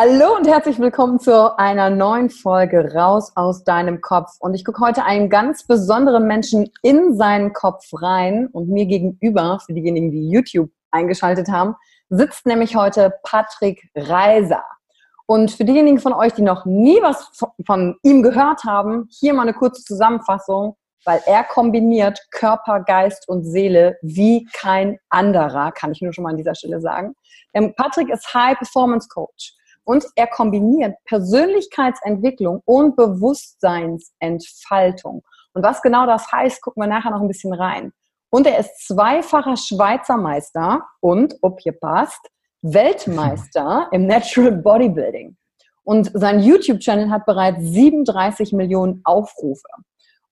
Hallo und herzlich willkommen zu einer neuen Folge Raus aus deinem Kopf. Und ich gucke heute einen ganz besonderen Menschen in seinen Kopf rein und mir gegenüber, für diejenigen, die YouTube eingeschaltet haben, sitzt nämlich heute Patrick Reiser. Und für diejenigen von euch, die noch nie was von ihm gehört haben, hier mal eine kurze Zusammenfassung, weil er kombiniert Körper, Geist und Seele wie kein anderer, kann ich nur schon mal an dieser Stelle sagen. Patrick ist High Performance Coach. Und er kombiniert Persönlichkeitsentwicklung und Bewusstseinsentfaltung. Und was genau das heißt, gucken wir nachher noch ein bisschen rein. Und er ist zweifacher Schweizer Meister und, ob hier passt, Weltmeister im Natural Bodybuilding. Und sein YouTube-Channel hat bereits 37 Millionen Aufrufe.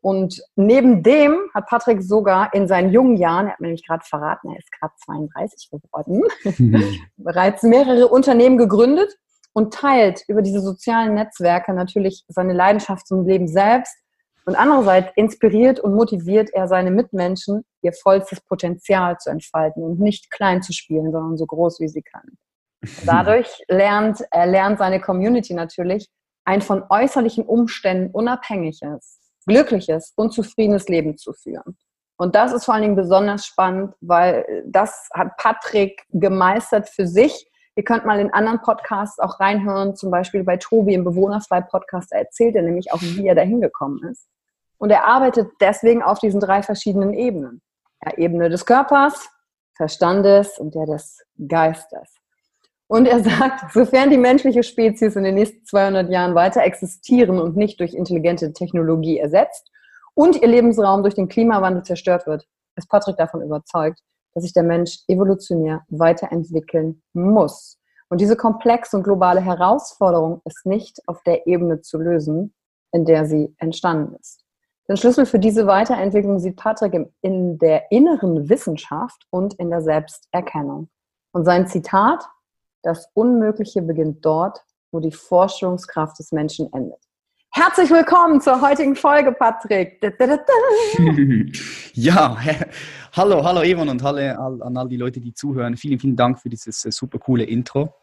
Und neben dem hat Patrick sogar in seinen jungen Jahren, er hat mir nämlich gerade verraten, er ist gerade 32 geworden, bereits mehrere Unternehmen gegründet und teilt über diese sozialen Netzwerke natürlich seine Leidenschaft zum Leben selbst. Und andererseits inspiriert und motiviert er seine Mitmenschen, ihr vollstes Potenzial zu entfalten und nicht klein zu spielen, sondern so groß wie sie kann. Dadurch lernt er lernt seine Community natürlich ein von äußerlichen Umständen unabhängiges, glückliches und zufriedenes Leben zu führen. Und das ist vor allen Dingen besonders spannend, weil das hat Patrick gemeistert für sich Ihr könnt mal in anderen Podcasts auch reinhören, zum Beispiel bei Tobi im Bewohnerfrei-Podcast, da erzählt er nämlich auch, wie er da hingekommen ist. Und er arbeitet deswegen auf diesen drei verschiedenen Ebenen. Der Ebene des Körpers, Verstandes und der des Geistes. Und er sagt, sofern die menschliche Spezies in den nächsten 200 Jahren weiter existieren und nicht durch intelligente Technologie ersetzt und ihr Lebensraum durch den Klimawandel zerstört wird, ist Patrick davon überzeugt, dass sich der Mensch evolutionär weiterentwickeln muss. Und diese komplexe und globale Herausforderung ist nicht auf der Ebene zu lösen, in der sie entstanden ist. Den Schlüssel für diese Weiterentwicklung sieht Patrick in der inneren Wissenschaft und in der Selbsterkennung. Und sein Zitat, das Unmögliche beginnt dort, wo die Vorstellungskraft des Menschen endet. Herzlich willkommen zur heutigen Folge, Patrick. ja, hallo, hallo Evan und hallo an all die Leute, die zuhören. Vielen, vielen Dank für dieses äh, super coole Intro.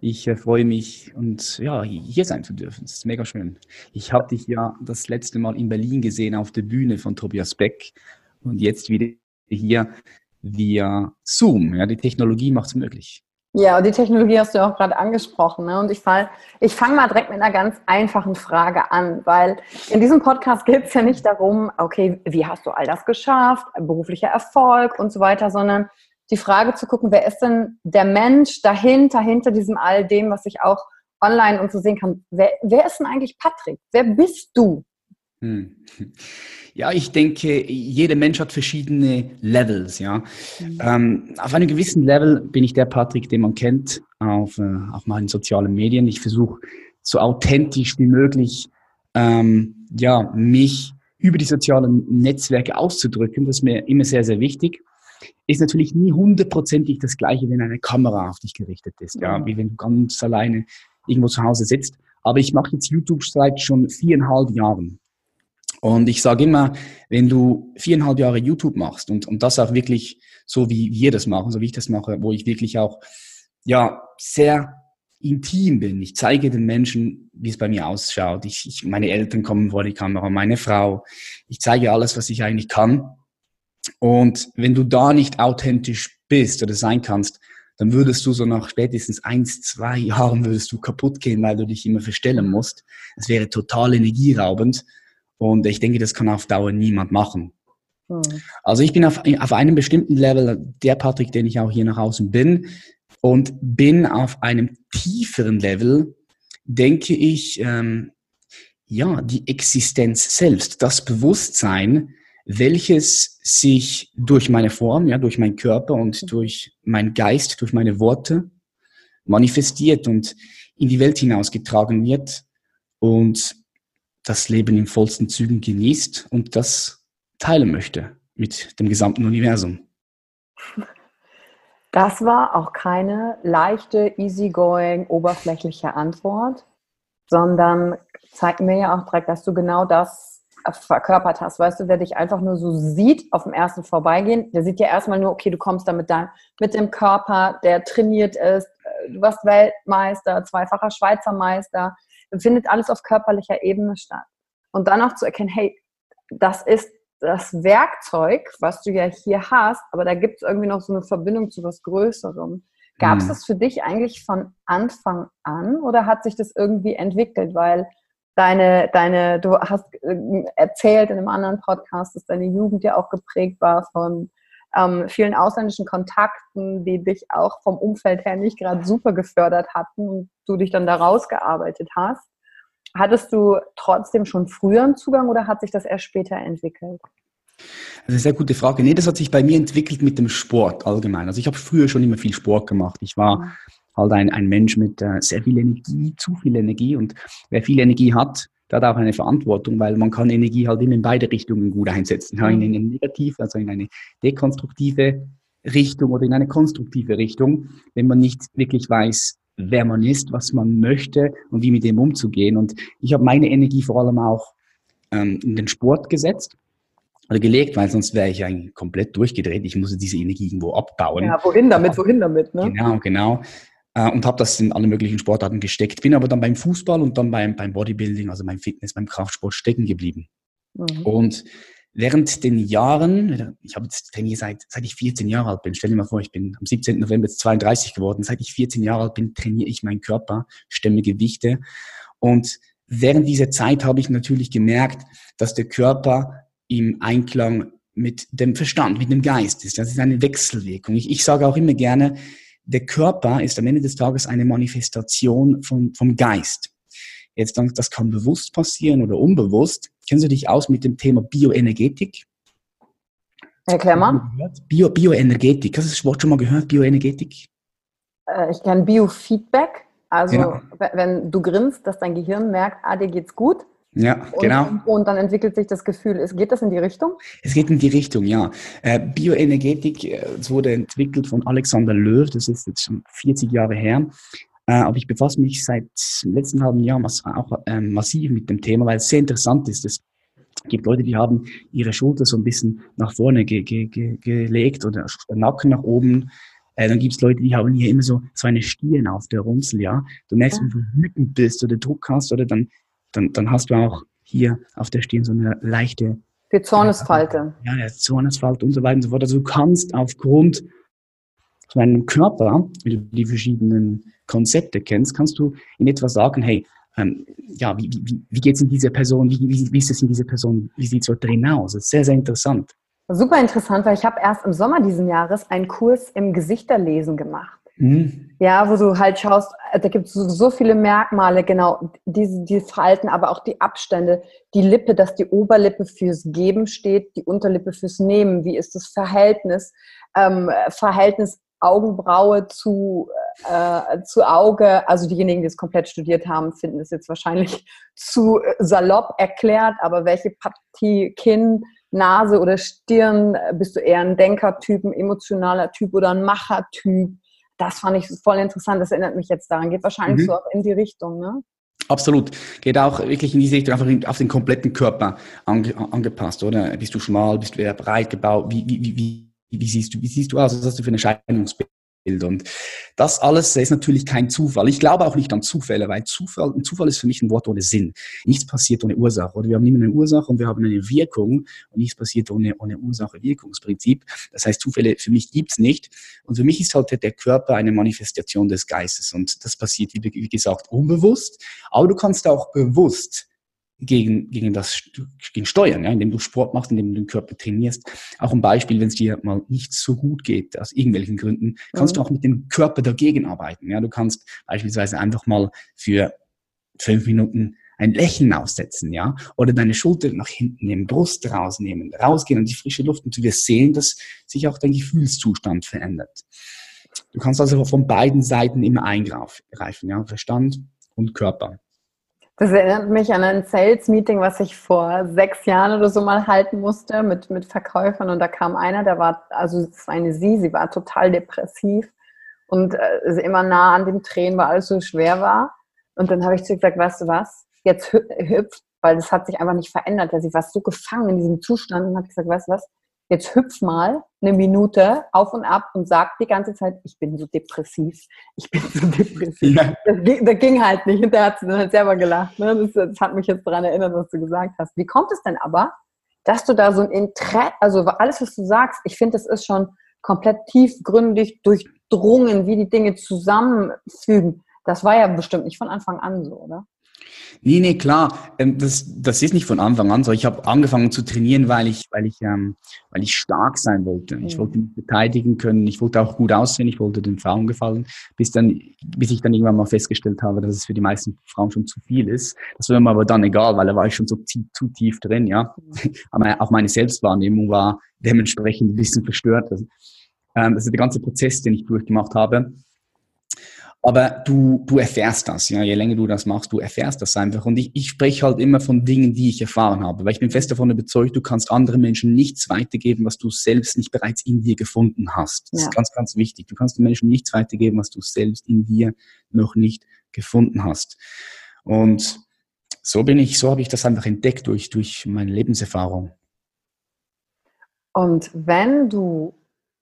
Ich äh, freue mich und ja, hier sein zu dürfen. Das ist mega schön. Ich habe dich ja das letzte Mal in Berlin gesehen auf der Bühne von Tobias Beck und jetzt wieder hier via Zoom. Ja, die Technologie macht es möglich. Ja, und die Technologie hast du auch gerade angesprochen. Ne? Und ich, fall, ich fange mal direkt mit einer ganz einfachen Frage an, weil in diesem Podcast geht es ja nicht darum, okay, wie hast du all das geschafft, beruflicher Erfolg und so weiter, sondern die Frage zu gucken, wer ist denn der Mensch dahinter, hinter diesem all dem, was ich auch online und so sehen kann. Wer, wer ist denn eigentlich Patrick? Wer bist du? Hm. Ja, ich denke, jeder Mensch hat verschiedene Levels, ja. Mhm. Ähm, auf einem gewissen Level bin ich der Patrick, den man kennt auf, äh, auf meinen sozialen Medien. Ich versuche so authentisch wie möglich, ähm, ja, mich über die sozialen Netzwerke auszudrücken. Das ist mir immer sehr, sehr wichtig. Ist natürlich nie hundertprozentig das Gleiche, wenn eine Kamera auf dich gerichtet ist, ja, mhm. wie wenn du ganz alleine irgendwo zu Hause sitzt. Aber ich mache jetzt YouTube seit schon viereinhalb Jahren. Und ich sage immer, wenn du viereinhalb Jahre YouTube machst und, und das auch wirklich so, wie wir das machen, so wie ich das mache, wo ich wirklich auch, ja, sehr intim bin. Ich zeige den Menschen, wie es bei mir ausschaut. Ich, ich, meine Eltern kommen vor die Kamera, meine Frau. Ich zeige alles, was ich eigentlich kann. Und wenn du da nicht authentisch bist oder sein kannst, dann würdest du so nach spätestens eins, zwei Jahren würdest du kaputt gehen, weil du dich immer verstellen musst. Es wäre total energieraubend. Und ich denke, das kann auf Dauer niemand machen. Hm. Also ich bin auf, auf einem bestimmten Level der Patrick, den ich auch hier nach außen bin und bin auf einem tieferen Level, denke ich, ähm, ja, die Existenz selbst, das Bewusstsein, welches sich durch meine Form, ja, durch meinen Körper und hm. durch meinen Geist, durch meine Worte manifestiert und in die Welt hinausgetragen wird. Und das Leben in vollsten Zügen genießt und das teilen möchte mit dem gesamten Universum. Das war auch keine leichte, easygoing, oberflächliche Antwort, sondern zeigt mir ja auch direkt, dass du genau das verkörpert hast. Weißt du, wer dich einfach nur so sieht auf dem ersten Vorbeigehen, der sieht ja erstmal nur, okay, du kommst da mit, mit dem Körper, der trainiert ist, du warst Weltmeister, zweifacher Schweizer Meister, findet alles auf körperlicher Ebene statt. Und dann auch zu erkennen, hey, das ist das Werkzeug, was du ja hier hast, aber da gibt es irgendwie noch so eine Verbindung zu was Größerem. Gab es mhm. das für dich eigentlich von Anfang an oder hat sich das irgendwie entwickelt? Weil deine, deine, du hast äh, erzählt in einem anderen Podcast, dass deine Jugend ja auch geprägt war von ähm, vielen ausländischen Kontakten, die dich auch vom Umfeld her nicht gerade super gefördert hatten und du dich dann da rausgearbeitet hast. Hattest du trotzdem schon früher einen Zugang oder hat sich das erst später entwickelt? Das ist eine sehr gute Frage. Nee, das hat sich bei mir entwickelt mit dem Sport allgemein. Also ich habe früher schon immer viel Sport gemacht. Ich war mhm. halt ein, ein Mensch mit äh, sehr viel Energie, zu viel Energie. Und wer viel Energie hat, der hat auch eine Verantwortung, weil man kann Energie halt immer in beide Richtungen gut einsetzen. Ja, in mhm. eine negative, also in eine dekonstruktive Richtung oder in eine konstruktive Richtung, wenn man nicht wirklich weiß, wer man ist, was man möchte und wie mit dem umzugehen. Und ich habe meine Energie vor allem auch ähm, in den Sport gesetzt oder gelegt, weil sonst wäre ich eigentlich komplett durchgedreht. Ich musste diese Energie irgendwo abbauen. Ja, wohin damit, wohin damit, ne? Genau, genau. Äh, und habe das in alle möglichen Sportarten gesteckt. Bin aber dann beim Fußball und dann beim, beim Bodybuilding, also beim Fitness, beim Kraftsport stecken geblieben. Mhm. Und während den Jahren, ich habe jetzt trainiere seit, seit ich 14 Jahre alt bin, stell dir mal vor, ich bin am 17. November jetzt 32 geworden, seit ich 14 Jahre alt bin, trainiere ich meinen Körper, stemme Gewichte und während dieser Zeit habe ich natürlich gemerkt, dass der Körper im Einklang mit dem Verstand, mit dem Geist ist. Das ist eine Wechselwirkung. Ich, ich sage auch immer gerne, der Körper ist am Ende des Tages eine Manifestation vom, vom Geist. Jetzt, das kann bewusst passieren oder unbewusst. Kennen Sie dich aus mit dem Thema Bioenergetik? Erklär mal. Bio, Bioenergetik. Hast du das Wort schon mal gehört, Bioenergetik? Äh, ich kenne Biofeedback. Also, ja. wenn du grinst, dass dein Gehirn merkt, ah, dir geht's gut. Ja, und, genau. Und dann entwickelt sich das Gefühl. Geht das in die Richtung? Es geht in die Richtung, ja. Äh, Bioenergetik, äh, wurde entwickelt von Alexander Löw, das ist jetzt schon 40 Jahre her. Äh, aber ich befasse mich seit letzten halben Jahr auch ähm, massiv mit dem Thema, weil es sehr interessant ist. Es gibt Leute, die haben ihre Schulter so ein bisschen nach vorne ge ge ge gelegt oder Nacken nach oben. Dann gibt es Leute, die haben hier immer so, so eine Stirn auf der Runzel, ja. Du merkst, wenn du wütend bist oder Druck hast oder dann, dann, dann hast du auch hier auf der Stirn so eine leichte Die Zornesfalte. Ja, der Zornesfalte und so weiter und so fort. Also du kannst aufgrund von deinem Körper, wie du die verschiedenen Konzepte kennst, kannst du in etwa sagen, hey, ähm, ja, wie, wie, wie geht es in dieser Person, wie, wie, wie ist es in dieser Person, wie sieht es dort drin aus? Das ist sehr, sehr interessant. Super interessant, weil ich habe erst im Sommer diesen Jahres einen Kurs im Gesichterlesen gemacht. Mhm. Ja, wo du halt schaust, da gibt es so, so, viele Merkmale, genau, diese, die Falten, aber auch die Abstände, die Lippe, dass die Oberlippe fürs Geben steht, die Unterlippe fürs Nehmen, wie ist das Verhältnis, ähm, Verhältnis Augenbraue zu, äh, zu Auge, also diejenigen, die es komplett studiert haben, finden es jetzt wahrscheinlich zu salopp erklärt, aber welche Partie Kinn, Nase oder Stirn, bist du eher ein Denkertyp, ein emotionaler Typ oder ein Machertyp? Das fand ich voll interessant, das erinnert mich jetzt daran, geht wahrscheinlich mhm. so auch in die Richtung, ne? Absolut. Geht auch wirklich in diese Richtung, einfach auf den kompletten Körper ange, angepasst, oder? Bist du schmal, bist du eher breit gebaut? Wie, wie, wie, wie siehst du, wie siehst du aus? Was hast du für ein Erscheinungsbild? Und das alles ist natürlich kein Zufall. Ich glaube auch nicht an Zufälle, weil Zufall, ein Zufall ist für mich ein Wort ohne Sinn. Nichts passiert ohne Ursache. Oder wir haben immer eine Ursache und wir haben eine Wirkung und nichts passiert ohne, ohne Ursache-Wirkungsprinzip. Das heißt, Zufälle für mich gibt's nicht. Und für mich ist halt der Körper eine Manifestation des Geistes. Und das passiert, wie gesagt, unbewusst. Aber du kannst auch bewusst gegen, gegen das gegen Steuern, ja, indem du Sport machst, indem du den Körper trainierst. Auch ein Beispiel, wenn es dir mal nicht so gut geht, aus irgendwelchen Gründen, kannst mhm. du auch mit dem Körper dagegen arbeiten. Ja, du kannst beispielsweise einfach mal für fünf Minuten ein Lächeln aussetzen, ja, oder deine Schulter nach hinten nehmen, Brust rausnehmen, rausgehen in die frische Luft und du wirst sehen, dass sich auch dein Gefühlszustand verändert. Du kannst also von beiden Seiten immer eingreifen, ja, Verstand und Körper. Das erinnert mich an ein Sales-Meeting, was ich vor sechs Jahren oder so mal halten musste mit, mit Verkäufern. Und da kam einer, der war, also es war eine sie, sie war total depressiv und äh, immer nah an den Tränen, weil alles so schwer war. Und dann habe ich zu ihr gesagt, weißt du was, jetzt hüpft, weil das hat sich einfach nicht verändert. Sie war so gefangen in diesem Zustand und hat gesagt, weißt du was, jetzt hüpf mal eine Minute auf und ab und sag die ganze Zeit, ich bin so depressiv, ich bin so depressiv. Ja. Das, ging, das, ging, halt nicht. Und der hat dann halt selber gelacht. Ne? Das, das, hat mich jetzt daran erinnert, was du gesagt hast. Wie kommt es denn aber, dass du da so ein Interesse, also alles, was du sagst, ich finde, das ist schon komplett tiefgründig durchdrungen, wie die Dinge zusammenfügen. Das war ja bestimmt nicht von Anfang an so, oder? Nee, nee, klar. Ähm, das, das ist nicht von Anfang an so. Ich habe angefangen zu trainieren, weil ich, weil ich, ähm, weil ich stark sein wollte. Ich wollte mich verteidigen können. Ich wollte auch gut aussehen. Ich wollte den Frauen gefallen. Bis dann, bis ich dann irgendwann mal festgestellt habe, dass es für die meisten Frauen schon zu viel ist. Das war mir aber dann egal, weil da war ich schon so zu, zu tief drin, ja. Aber auch meine Selbstwahrnehmung war dementsprechend ein bisschen verstört. Also, ähm, das ist der ganze Prozess, den ich durchgemacht habe. Aber du, du erfährst das, ja. Je länger du das machst, du erfährst das einfach. Und ich, ich spreche halt immer von Dingen, die ich erfahren habe, weil ich bin fest davon überzeugt, du kannst anderen Menschen nichts weitergeben, was du selbst nicht bereits in dir gefunden hast. Das ja. ist ganz, ganz wichtig. Du kannst den Menschen nichts weitergeben, was du selbst in dir noch nicht gefunden hast. Und so bin ich, so habe ich das einfach entdeckt durch, durch meine Lebenserfahrung. Und wenn du,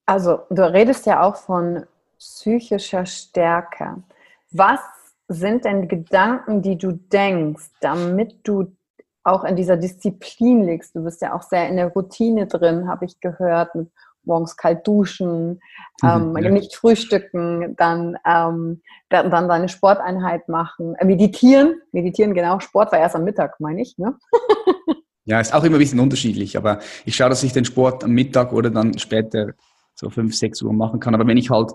also du redest ja auch von psychischer Stärke. Was sind denn Gedanken, die du denkst, damit du auch in dieser Disziplin liegst? Du bist ja auch sehr in der Routine drin, habe ich gehört, mit morgens kalt duschen, mhm, ähm, ja. nicht frühstücken, dann, ähm, dann, dann deine Sporteinheit machen, äh, meditieren, meditieren, genau, Sport war erst am Mittag, meine ich, ne? Ja, ist auch immer ein bisschen unterschiedlich, aber ich schaue, dass ich den Sport am Mittag oder dann später so 5, 6 Uhr machen kann. Aber wenn ich halt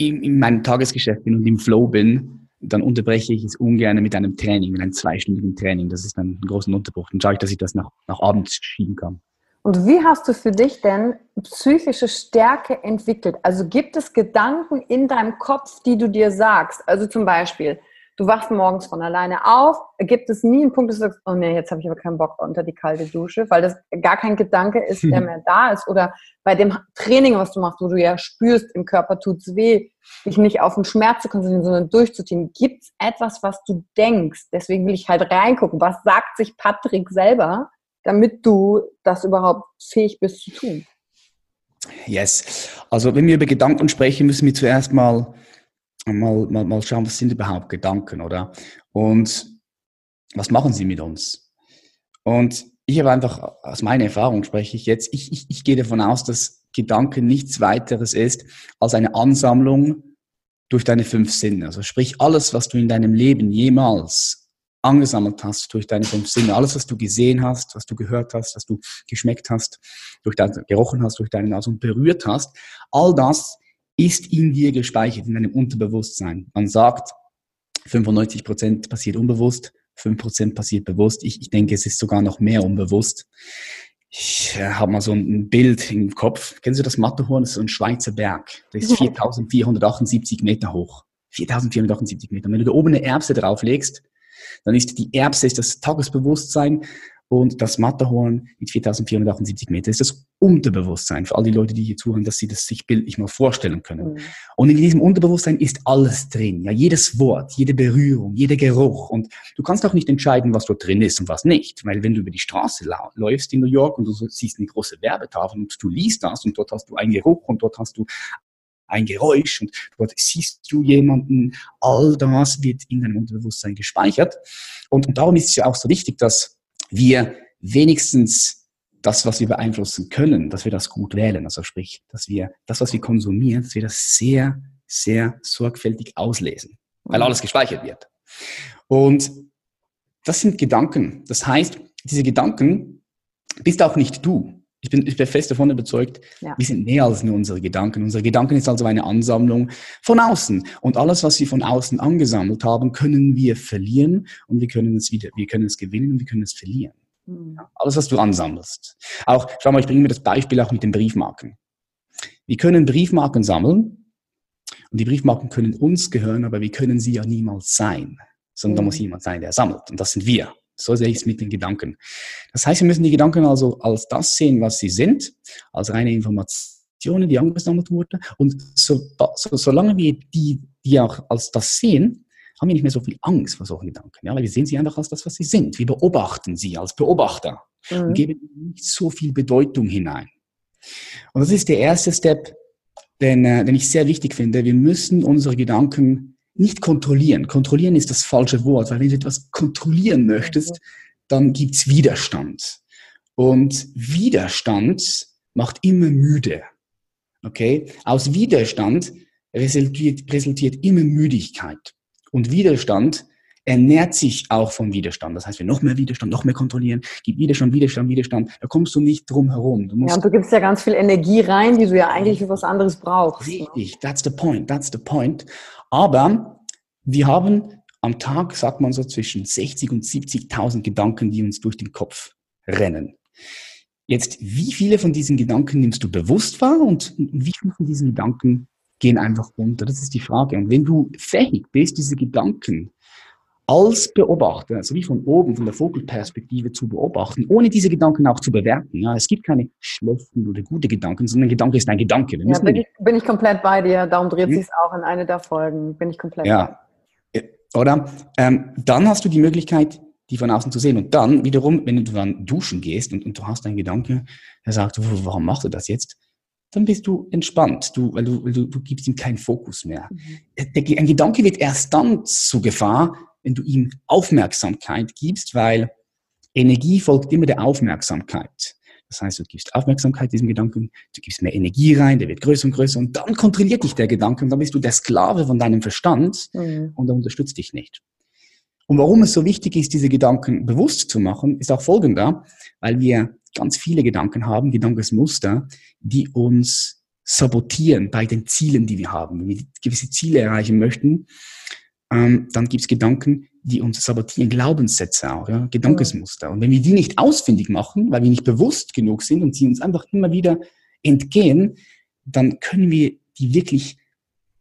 in, in meinem Tagesgeschäft bin und im Flow bin, dann unterbreche ich es ungern mit einem Training, mit einem zweistündigen Training. Das ist dann ein großer Unterbruch. Dann schaue ich, dass ich das nach, nach abends schieben kann. Und wie hast du für dich denn psychische Stärke entwickelt? Also gibt es Gedanken in deinem Kopf, die du dir sagst? Also zum Beispiel, du wachst morgens von alleine auf, gibt es nie einen Punkt, dass du sagst, oh nee, jetzt habe ich aber keinen Bock unter die kalte Dusche, weil das gar kein Gedanke ist, der mehr da ist. Oder bei dem Training, was du machst, wo du ja spürst, im Körper tut es weh, dich nicht auf den Schmerz zu konzentrieren, sondern durchzuziehen. Gibt es etwas, was du denkst? Deswegen will ich halt reingucken. Was sagt sich Patrick selber, damit du das überhaupt fähig bist zu tun? Yes. Also wenn wir über Gedanken sprechen, müssen wir zuerst mal mal, mal, mal schauen, was sind überhaupt Gedanken, oder? Und was machen sie mit uns? Und ich habe einfach, aus meiner Erfahrung spreche ich jetzt, ich, ich, ich gehe davon aus, dass Gedanke nichts weiteres ist als eine Ansammlung durch deine fünf Sinne. Also sprich, alles, was du in deinem Leben jemals angesammelt hast durch deine fünf Sinne, alles, was du gesehen hast, was du gehört hast, was du geschmeckt hast, durch dein, gerochen hast, durch deine Nase und berührt hast, all das ist in dir gespeichert, in deinem Unterbewusstsein. Man sagt, 95 Prozent passiert unbewusst, 5 Prozent passiert bewusst. Ich, ich denke, es ist sogar noch mehr unbewusst. Ich äh, habe mal so ein Bild im Kopf. Kennen Sie das Matterhorn? Das ist so ein Schweizer Berg. Der ist 4478 Meter hoch. 4478 Meter. Wenn du da oben eine Erbse drauflegst, dann ist die Erbse ist das Tagesbewusstsein und das Matterhorn mit 4478 Meter ist das Unterbewusstsein für all die Leute, die hier zuhören, dass sie das sich bildlich mal vorstellen können. Mhm. Und in diesem Unterbewusstsein ist alles drin. Ja, jedes Wort, jede Berührung, jeder Geruch. Und du kannst auch nicht entscheiden, was dort drin ist und was nicht. Weil wenn du über die Straße läufst in New York und du siehst eine große Werbetafel und du liest das und dort hast du einen Geruch und dort hast du ein Geräusch und dort siehst du jemanden, all das wird in deinem Unterbewusstsein gespeichert. Und, und darum ist es ja auch so wichtig, dass wir wenigstens das, was wir beeinflussen können, dass wir das gut wählen. Also sprich, dass wir das, was wir konsumieren, dass wir das sehr, sehr sorgfältig auslesen, weil alles gespeichert wird. Und das sind Gedanken. Das heißt, diese Gedanken bist auch nicht du. Ich bin, ich bin fest davon überzeugt, ja. wir sind mehr als nur unsere Gedanken. Unsere Gedanken ist also eine Ansammlung von außen. Und alles, was wir von außen angesammelt haben, können wir verlieren und wir können es wieder, wir können es gewinnen und wir können es verlieren. Mhm. Alles, was du ansammelst. Auch, schau mal, ich bringe mir das Beispiel auch mit den Briefmarken. Wir können Briefmarken sammeln und die Briefmarken können uns gehören, aber wir können sie ja niemals sein, sondern mhm. da muss jemand sein, der sammelt. Und das sind wir. So sehe ich es mit den Gedanken. Das heißt, wir müssen die Gedanken also als das sehen, was sie sind, als reine Informationen, die angesammelt wurden. Und so, so, solange wir die, die auch als das sehen, haben wir nicht mehr so viel Angst vor solchen Gedanken. Ja, weil wir sehen sie einfach als das, was sie sind. Wir beobachten sie als Beobachter mhm. und geben nicht so viel Bedeutung hinein. Und das ist der erste Step, den, äh, den ich sehr wichtig finde. Wir müssen unsere Gedanken nicht kontrollieren. Kontrollieren ist das falsche Wort, weil wenn du etwas kontrollieren möchtest, dann gibt's Widerstand. Und Widerstand macht immer müde. Okay? Aus Widerstand resultiert, resultiert immer Müdigkeit. Und Widerstand ernährt sich auch vom Widerstand. Das heißt, wir noch mehr Widerstand, noch mehr kontrollieren, gib Widerstand, Widerstand, Widerstand, da kommst du nicht drum herum. Du ja, und du gibst ja ganz viel Energie rein, die du ja eigentlich für was anderes brauchst. Ne? Richtig, that's the point, that's the point. Aber wir haben am Tag, sagt man so, zwischen 60 und 70.000 Gedanken, die uns durch den Kopf rennen. Jetzt, wie viele von diesen Gedanken nimmst du bewusst wahr und wie viele von diesen Gedanken gehen einfach unter? Das ist die Frage. Und wenn du fähig bist, diese Gedanken als Beobachter, also wie von oben, von der Vogelperspektive zu beobachten, ohne diese Gedanken auch zu bewerten. Ja, es gibt keine schlechten oder gute Gedanken, sondern ein Gedanke ist ein Gedanke. Ja, bin, ich, bin ich komplett bei dir. Darum dreht hm? sich es auch in eine der Folgen. Bin ich komplett ja. bei. Oder? Ähm, dann hast du die Möglichkeit, die von außen zu sehen. Und dann wiederum, wenn du dann duschen gehst und, und du hast einen Gedanke, der sagt, warum machst du das jetzt? Dann bist du entspannt, du, weil du, du, du gibst ihm keinen Fokus mehr. Mhm. ein Gedanke wird erst dann zu Gefahr, wenn du ihm Aufmerksamkeit gibst, weil Energie folgt immer der Aufmerksamkeit. Das heißt, du gibst Aufmerksamkeit diesem Gedanken, du gibst mehr Energie rein, der wird größer und größer und dann kontrolliert dich der Gedanke und dann bist du der Sklave von deinem Verstand mhm. und er unterstützt dich nicht. Und warum es so wichtig ist, diese Gedanken bewusst zu machen, ist auch folgender, weil wir ganz viele Gedanken haben, Gedankensmuster, die uns sabotieren bei den Zielen, die wir haben. Wenn wir gewisse Ziele erreichen möchten, ähm, dann gibt es Gedanken, die uns sabotieren, Glaubenssätze auch, ja, Gedankensmuster. Und wenn wir die nicht ausfindig machen, weil wir nicht bewusst genug sind und sie uns einfach immer wieder entgehen, dann können wir die wirklich,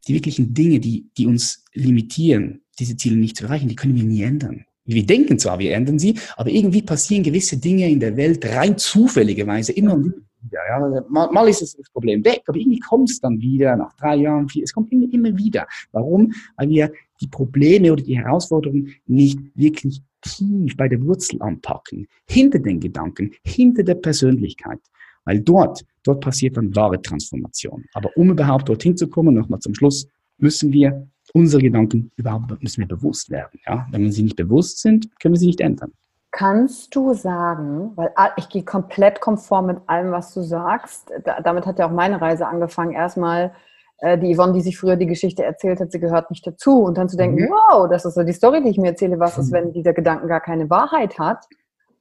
die wirklichen Dinge, die, die uns limitieren, diese Ziele nicht zu erreichen, die können wir nie ändern. Wir denken zwar, wir ändern sie, aber irgendwie passieren gewisse Dinge in der Welt rein zufälligerweise immer wieder. Ja. Mal, mal ist das Problem weg, aber irgendwie kommt es dann wieder nach drei Jahren, vier, es kommt immer, immer wieder. Warum? Weil wir die Probleme oder die Herausforderungen nicht wirklich tief bei der Wurzel anpacken, hinter den Gedanken, hinter der Persönlichkeit. Weil dort, dort passiert dann wahre Transformation. Aber um überhaupt dorthin zu kommen, nochmal zum Schluss, müssen wir unsere Gedanken überhaupt müssen wir bewusst werden. Ja? Wenn wir sie nicht bewusst sind, können wir sie nicht ändern. Kannst du sagen, weil ich gehe komplett konform mit allem, was du sagst. damit hat ja auch meine Reise angefangen. Erstmal äh, die Yvonne, die sich früher die Geschichte erzählt hat, sie gehört nicht dazu. Und dann zu denken, mhm. wow, das ist so die Story, die ich mir erzähle. Was ist, mhm. wenn dieser Gedanken gar keine Wahrheit hat?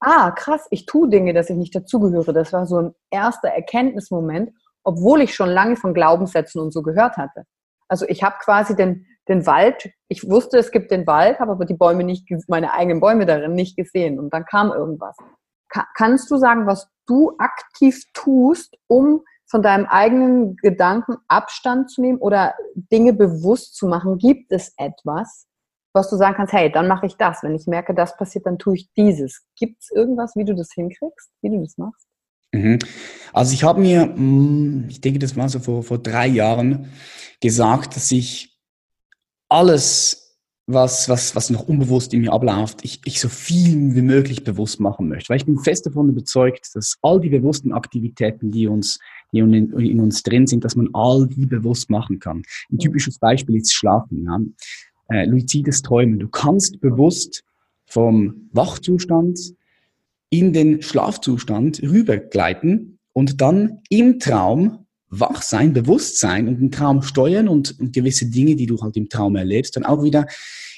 Ah, krass, ich tue Dinge, dass ich nicht dazugehöre. Das war so ein erster Erkenntnismoment, obwohl ich schon lange von Glaubenssätzen und so gehört hatte. Also ich habe quasi den, den Wald, ich wusste, es gibt den Wald, habe aber die Bäume nicht, meine eigenen Bäume darin nicht gesehen. Und dann kam irgendwas. Ka kannst du sagen, was du aktiv tust, um von deinem eigenen Gedanken Abstand zu nehmen oder Dinge bewusst zu machen? Gibt es etwas, was du sagen kannst, hey, dann mache ich das. Wenn ich merke, das passiert, dann tue ich dieses. Gibt es irgendwas, wie du das hinkriegst, wie du das machst? Mhm. Also ich habe mir, hm, ich denke, das war so vor, vor drei Jahren, gesagt, dass ich alles, was, was, was noch unbewusst in mir abläuft, ich, ich so viel wie möglich bewusst machen möchte. Weil ich bin fest davon überzeugt, dass all die bewussten Aktivitäten, die uns, die in, in uns drin sind, dass man all die bewusst machen kann. Ein typisches Beispiel ist Schlafen. Ja. Äh, luzides Träumen. Du kannst bewusst vom Wachzustand in den Schlafzustand rübergleiten und dann im Traum wach sein, bewusst sein und den Traum steuern und, gewisse Dinge, die du halt im Traum erlebst, dann auch wieder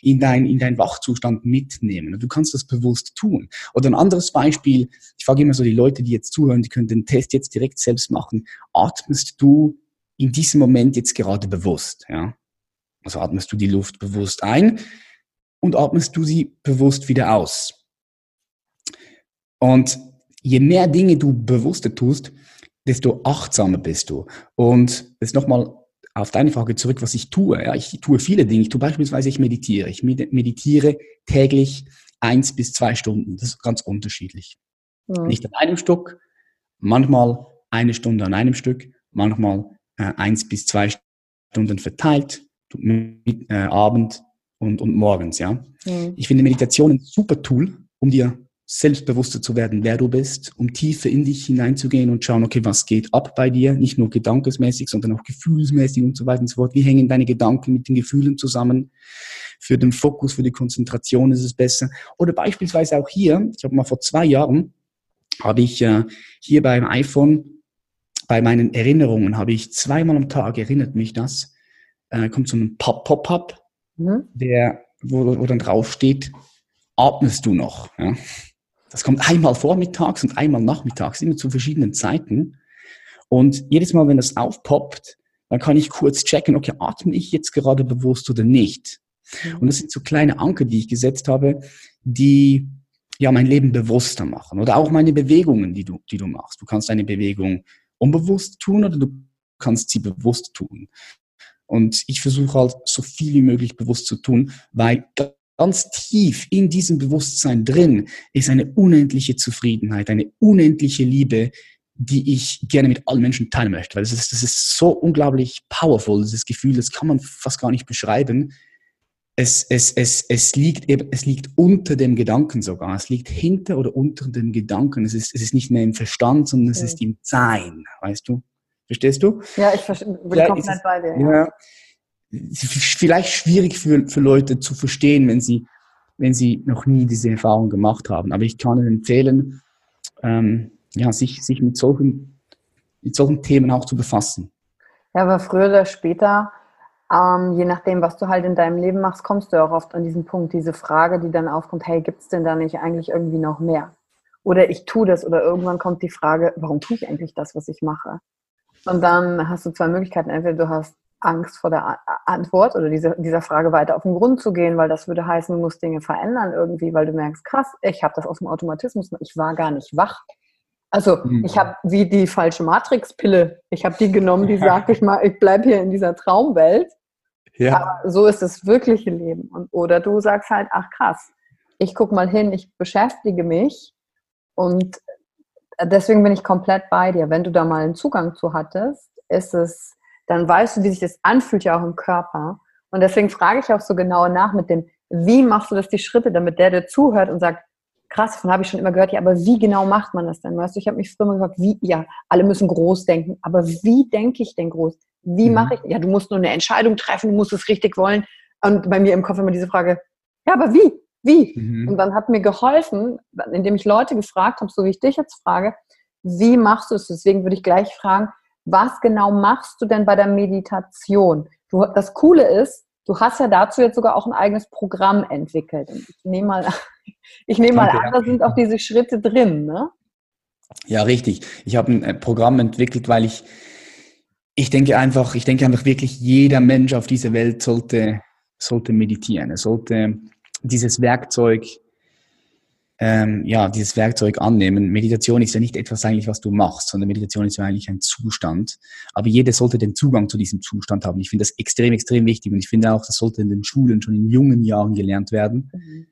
in dein, in deinen Wachzustand mitnehmen. Und du kannst das bewusst tun. Oder ein anderes Beispiel, ich frage immer so die Leute, die jetzt zuhören, die können den Test jetzt direkt selbst machen. Atmest du in diesem Moment jetzt gerade bewusst? Ja? Also atmest du die Luft bewusst ein und atmest du sie bewusst wieder aus. Und je mehr Dinge du bewusster tust, desto achtsamer bist du. Und jetzt nochmal auf deine Frage zurück, was ich tue. Ja, ich tue viele Dinge. Ich tue beispielsweise, ich meditiere. Ich meditiere täglich eins bis zwei Stunden. Das ist ganz unterschiedlich. Ja. Nicht an einem Stück, manchmal eine Stunde an einem Stück, manchmal äh, eins bis zwei Stunden verteilt, mit, äh, Abend und, und morgens. Ja? ja. Ich finde Meditation ein super Tool, um dir selbstbewusster zu werden, wer du bist, um tiefer in dich hineinzugehen und schauen, okay, was geht ab bei dir, nicht nur gedankesmäßig, sondern auch gefühlsmäßig und so weiter und so fort. Wie hängen deine Gedanken mit den Gefühlen zusammen? Für den Fokus, für die Konzentration ist es besser. Oder beispielsweise auch hier, ich habe mal vor zwei Jahren, habe ich äh, hier beim iPhone, bei meinen Erinnerungen, habe ich zweimal am Tag, erinnert mich das, äh, kommt so ein Pop-Up, mhm. der, wo, wo dann drauf steht, atmest du noch? Ja? Das kommt einmal vormittags und einmal nachmittags, immer zu verschiedenen Zeiten. Und jedes Mal, wenn das aufpoppt, dann kann ich kurz checken, okay, atme ich jetzt gerade bewusst oder nicht? Und das sind so kleine Anker, die ich gesetzt habe, die ja mein Leben bewusster machen. Oder auch meine Bewegungen, die du, die du machst. Du kannst eine Bewegung unbewusst tun oder du kannst sie bewusst tun. Und ich versuche halt so viel wie möglich bewusst zu tun, weil ganz tief in diesem Bewusstsein drin ist eine unendliche Zufriedenheit, eine unendliche Liebe, die ich gerne mit allen Menschen teilen möchte. Weil das ist, das ist so unglaublich powerful, dieses Gefühl, das kann man fast gar nicht beschreiben. Es, es, es, es, liegt, es liegt unter dem Gedanken sogar. Es liegt hinter oder unter dem Gedanken. Es ist, es ist nicht mehr im Verstand, sondern es ist im Sein. Weißt du? Verstehst du? Ja, ich verstehe, bin ja, komplett bei dir. Ja. ja vielleicht schwierig für, für Leute zu verstehen, wenn sie, wenn sie noch nie diese Erfahrung gemacht haben. Aber ich kann Ihnen empfehlen, ähm, ja, sich, sich mit solchen, mit solchen Themen auch zu befassen. Ja, aber früher oder später, ähm, je nachdem, was du halt in deinem Leben machst, kommst du auch oft an diesen Punkt, diese Frage, die dann aufkommt, hey, gibt es denn da nicht eigentlich irgendwie noch mehr? Oder ich tue das oder irgendwann kommt die Frage, warum tue ich eigentlich das, was ich mache? Und dann hast du zwei Möglichkeiten. Entweder du hast Angst vor der Antwort oder dieser, dieser Frage weiter auf den Grund zu gehen, weil das würde heißen, du musst Dinge verändern irgendwie, weil du merkst, krass, ich habe das aus dem Automatismus, ich war gar nicht wach. Also mhm. ich habe wie die falsche Matrix-Pille, ich habe die genommen, die sagt, ich, mal, ich bleibe hier in dieser Traumwelt. Ja. Aber so ist das wirkliche Leben. Und, oder du sagst halt, ach krass, ich gucke mal hin, ich beschäftige mich und deswegen bin ich komplett bei dir. Wenn du da mal einen Zugang zu hattest, ist es dann weißt du, wie sich das anfühlt ja auch im Körper. Und deswegen frage ich auch so genau nach mit dem, wie machst du das die Schritte, damit der, der zuhört und sagt, krass, davon habe ich schon immer gehört, ja, aber wie genau macht man das denn? Weißt du, ich habe mich früher mal gefragt, wie, ja, alle müssen groß denken, aber wie denke ich denn groß? Wie mhm. mache ich, ja, du musst nur eine Entscheidung treffen, du musst es richtig wollen. Und bei mir im Kopf immer diese Frage, ja, aber wie? Wie? Mhm. Und dann hat mir geholfen, indem ich Leute gefragt habe, so wie ich dich jetzt frage, wie machst du es? Deswegen würde ich gleich fragen, was genau machst du denn bei der Meditation? Du, das Coole ist, du hast ja dazu jetzt sogar auch ein eigenes Programm entwickelt. ich nehme mal, ich nehme mal an, da sind auch diese Schritte drin, ne? Ja, richtig. Ich habe ein äh, Programm entwickelt, weil ich, ich denke einfach, ich denke einfach wirklich, jeder Mensch auf dieser Welt sollte, sollte meditieren. Er sollte dieses Werkzeug ähm, ja, dieses Werkzeug annehmen. Meditation ist ja nicht etwas eigentlich, was du machst, sondern Meditation ist ja eigentlich ein Zustand. Aber jeder sollte den Zugang zu diesem Zustand haben. Ich finde das extrem, extrem wichtig und ich finde auch, das sollte in den Schulen schon in jungen Jahren gelernt werden. Mhm.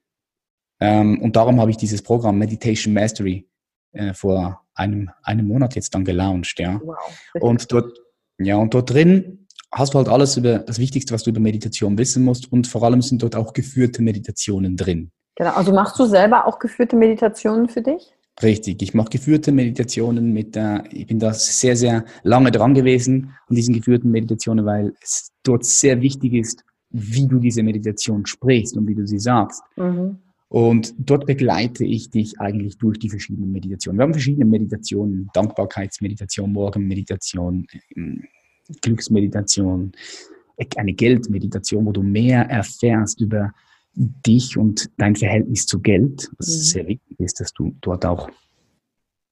Ähm, und darum habe ich dieses Programm Meditation Mastery äh, vor einem, einem Monat jetzt dann gelauncht, ja. Wow. Und dort, ja, und dort drin hast du halt alles über das Wichtigste, was du über Meditation wissen musst und vor allem sind dort auch geführte Meditationen drin. Genau, also machst du selber auch geführte Meditationen für dich? Richtig, ich mache geführte Meditationen mit, äh, ich bin da sehr, sehr lange dran gewesen an diesen geführten Meditationen, weil es dort sehr wichtig ist, wie du diese Meditation sprichst und wie du sie sagst. Mhm. Und dort begleite ich dich eigentlich durch die verschiedenen Meditationen. Wir haben verschiedene Meditationen, Dankbarkeitsmeditation, Morgenmeditation, ähm, Glücksmeditation, eine Geldmeditation, wo du mehr erfährst über dich und dein Verhältnis zu Geld, was mhm. sehr wichtig ist, dass du dort auch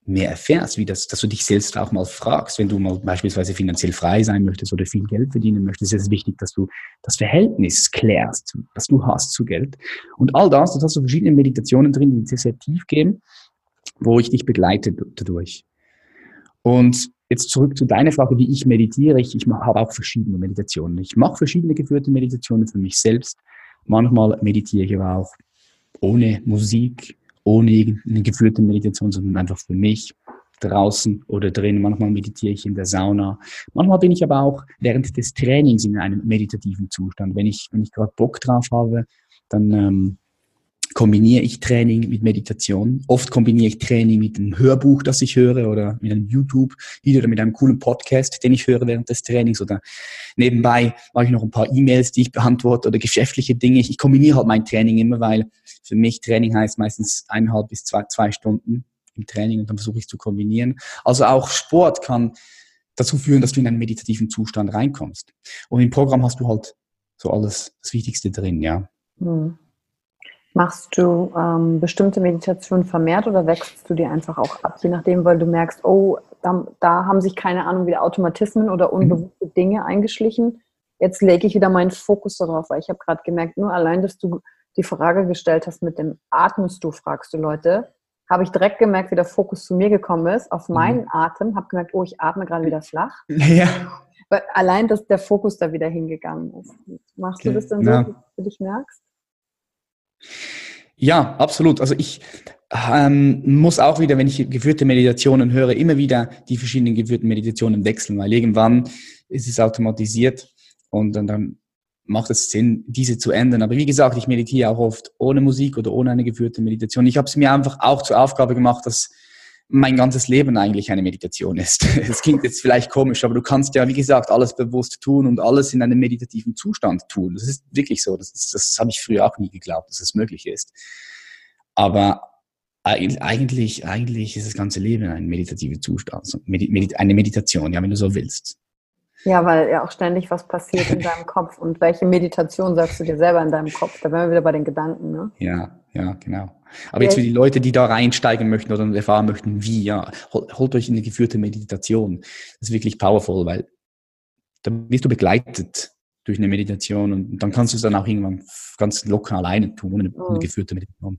mehr erfährst, wie das, dass du dich selbst auch mal fragst, wenn du mal beispielsweise finanziell frei sein möchtest oder viel Geld verdienen möchtest, ist es wichtig, dass du das Verhältnis klärst, das du hast zu Geld. Und all das, das hast du verschiedene Meditationen drin, die sehr, sehr tief gehen, wo ich dich begleite dadurch. Und jetzt zurück zu deiner Frage, wie ich meditiere. Ich, ich habe auch verschiedene Meditationen. Ich mache verschiedene geführte Meditationen für mich selbst. Manchmal meditiere ich aber auch ohne Musik, ohne eine geführte Meditation, sondern einfach für mich draußen oder drin. Manchmal meditiere ich in der Sauna. Manchmal bin ich aber auch während des Trainings in einem meditativen Zustand. Wenn ich, wenn ich gerade Bock drauf habe, dann ähm, kombiniere ich Training mit Meditation. Oft kombiniere ich Training mit einem Hörbuch, das ich höre oder mit einem YouTube-Video oder mit einem coolen Podcast, den ich höre während des Trainings oder nebenbei mache ich noch ein paar E-Mails, die ich beantworte oder geschäftliche Dinge. Ich kombiniere halt mein Training immer, weil für mich Training heißt meistens eineinhalb bis zwei, zwei Stunden im Training und dann versuche ich zu kombinieren. Also auch Sport kann dazu führen, dass du in einen meditativen Zustand reinkommst. Und im Programm hast du halt so alles, das Wichtigste drin, ja. Mhm. Machst du ähm, bestimmte Meditationen vermehrt oder wechselst du die einfach auch ab, je nachdem, weil du merkst, oh, da, da haben sich keine Ahnung wieder Automatismen oder mhm. unbewusste Dinge eingeschlichen. Jetzt lege ich wieder meinen Fokus darauf, weil ich habe gerade gemerkt, nur allein, dass du die Frage gestellt hast mit dem Atmest du, fragst du Leute, habe ich direkt gemerkt, wie der Fokus zu mir gekommen ist, auf mhm. meinen mhm. Atem, habe gemerkt, oh, ich atme gerade wieder flach. Ja. Weil allein, dass der Fokus da wieder hingegangen ist. Machst okay. du das dann so, ja. dass du dich merkst? Ja, absolut. Also ich ähm, muss auch wieder, wenn ich geführte Meditationen höre, immer wieder die verschiedenen geführten Meditationen wechseln, weil irgendwann ist es automatisiert und dann, dann macht es Sinn, diese zu ändern. Aber wie gesagt, ich meditiere auch oft ohne Musik oder ohne eine geführte Meditation. Ich habe es mir einfach auch zur Aufgabe gemacht, dass mein ganzes Leben eigentlich eine Meditation ist. Es klingt jetzt vielleicht komisch, aber du kannst ja, wie gesagt, alles bewusst tun und alles in einem meditativen Zustand tun. Das ist wirklich so. Das, das, das habe ich früher auch nie geglaubt, dass es möglich ist. Aber eigentlich, eigentlich ist das ganze Leben ein meditativer Zustand, eine Meditation, ja, wenn du so willst. Ja, weil ja auch ständig was passiert in deinem Kopf. Und welche Meditation sagst du dir selber in deinem Kopf? Da wären wir wieder bei den Gedanken, ne? Ja, ja, genau. Aber jetzt für die Leute, die da reinsteigen möchten oder erfahren möchten, wie, ja, holt euch eine geführte Meditation. Das ist wirklich powerful, weil dann wirst du begleitet durch eine Meditation und dann kannst du es dann auch irgendwann ganz locker alleine tun, ohne eine, eine geführte Meditation.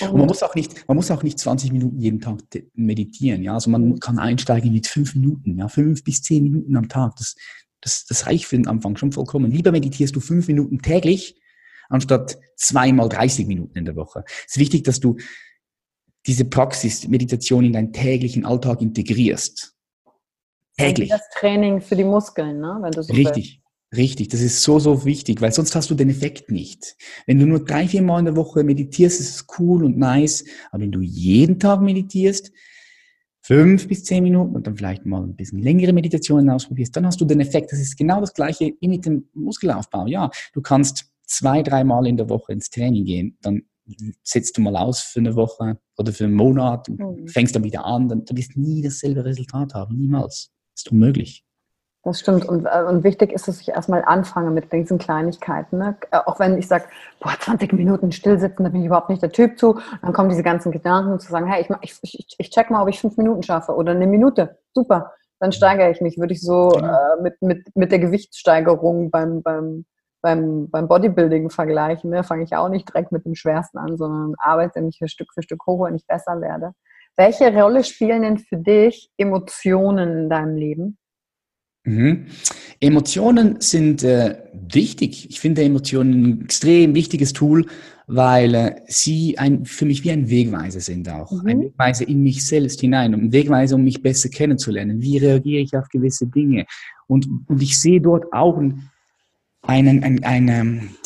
Und man muss auch nicht, man muss auch nicht 20 Minuten jeden Tag meditieren, ja. Also man kann einsteigen mit fünf Minuten, ja, fünf bis zehn Minuten am Tag. Das, das, das reicht für den Anfang schon vollkommen. Lieber meditierst du fünf Minuten täglich, anstatt zweimal 30 Minuten in der Woche. Es ist wichtig, dass du diese Praxis, Meditation in deinen täglichen Alltag integrierst. Täglich. Das Training für die Muskeln, ne? Wenn du so Richtig. Willst. Richtig, das ist so, so wichtig, weil sonst hast du den Effekt nicht. Wenn du nur drei, vier Mal in der Woche meditierst, ist es cool und nice, aber wenn du jeden Tag meditierst, fünf bis zehn Minuten und dann vielleicht mal ein bisschen längere Meditationen ausprobierst, dann hast du den Effekt. Das ist genau das gleiche wie mit dem Muskelaufbau. Ja, du kannst zwei, dreimal in der Woche ins Training gehen, dann setzt du mal aus für eine Woche oder für einen Monat und mhm. fängst dann wieder an, dann du wirst nie dasselbe Resultat haben, niemals. Das ist unmöglich. Das stimmt. Und, äh, und wichtig ist, dass ich erstmal anfange mit diesen Kleinigkeiten. Ne? Äh, auch wenn ich sage, boah, 20 Minuten stillsitzen, da bin ich überhaupt nicht der Typ zu. Dann kommen diese ganzen Gedanken zu sagen, hey, ich, ich, ich check mal, ob ich fünf Minuten schaffe oder eine Minute. Super. Dann steigere ich mich. Würde ich so genau. äh, mit, mit, mit der Gewichtssteigerung beim, beim, beim, beim Bodybuilding vergleichen. Ne? Fange ich auch nicht direkt mit dem Schwersten an, sondern arbeite mich Stück für Stück hoch, wenn ich besser werde. Welche Rolle spielen denn für dich Emotionen in deinem Leben? Mhm. Emotionen sind äh, wichtig. Ich finde Emotionen ein extrem wichtiges Tool, weil äh, sie ein, für mich wie ein Wegweiser sind auch. Mhm. Ein Wegweiser in mich selbst hinein, ein Wegweiser, um mich besser kennenzulernen. Wie reagiere ich auf gewisse Dinge? Und, und ich sehe dort auch ein, ein, ein, ein,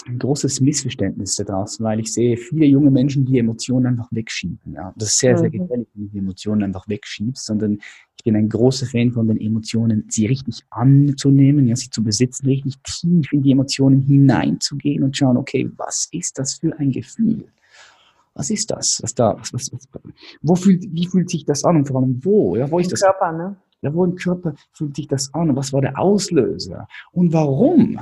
ein großes Missverständnis daraus, weil ich sehe viele junge Menschen, die Emotionen einfach wegschieben. Ja. Das ist sehr, sehr mhm. gefährlich, wenn du die Emotionen einfach wegschiebst, sondern ich bin ein großer Fan von den Emotionen, sie richtig anzunehmen, ja, sie zu besitzen, richtig tief in die Emotionen hineinzugehen und schauen, okay, was ist das für ein Gefühl? Was ist das? Was da, was, was, was, wo fühlt, wie fühlt sich das an und vor allem wo? Ja, wo ist Im das? Körper, ne? Ja, wo im Körper fühlt sich das an? Und was war der Auslöser? Und warum?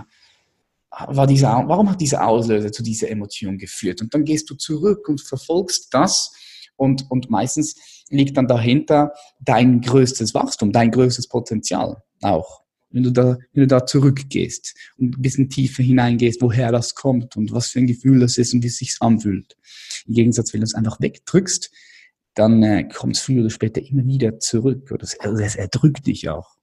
War dieser, warum hat dieser Auslöser zu dieser Emotion geführt? Und dann gehst du zurück und verfolgst das und, und meistens liegt dann dahinter dein größtes Wachstum, dein größtes Potenzial auch. Wenn du da, wenn du da zurückgehst und ein bisschen tiefer hineingehst, woher das kommt und was für ein Gefühl das ist und wie es sich anfühlt. Im Gegensatz, wenn du es einfach wegdrückst, dann äh, kommt es früher oder später immer wieder zurück. Oder es, also es erdrückt dich auch.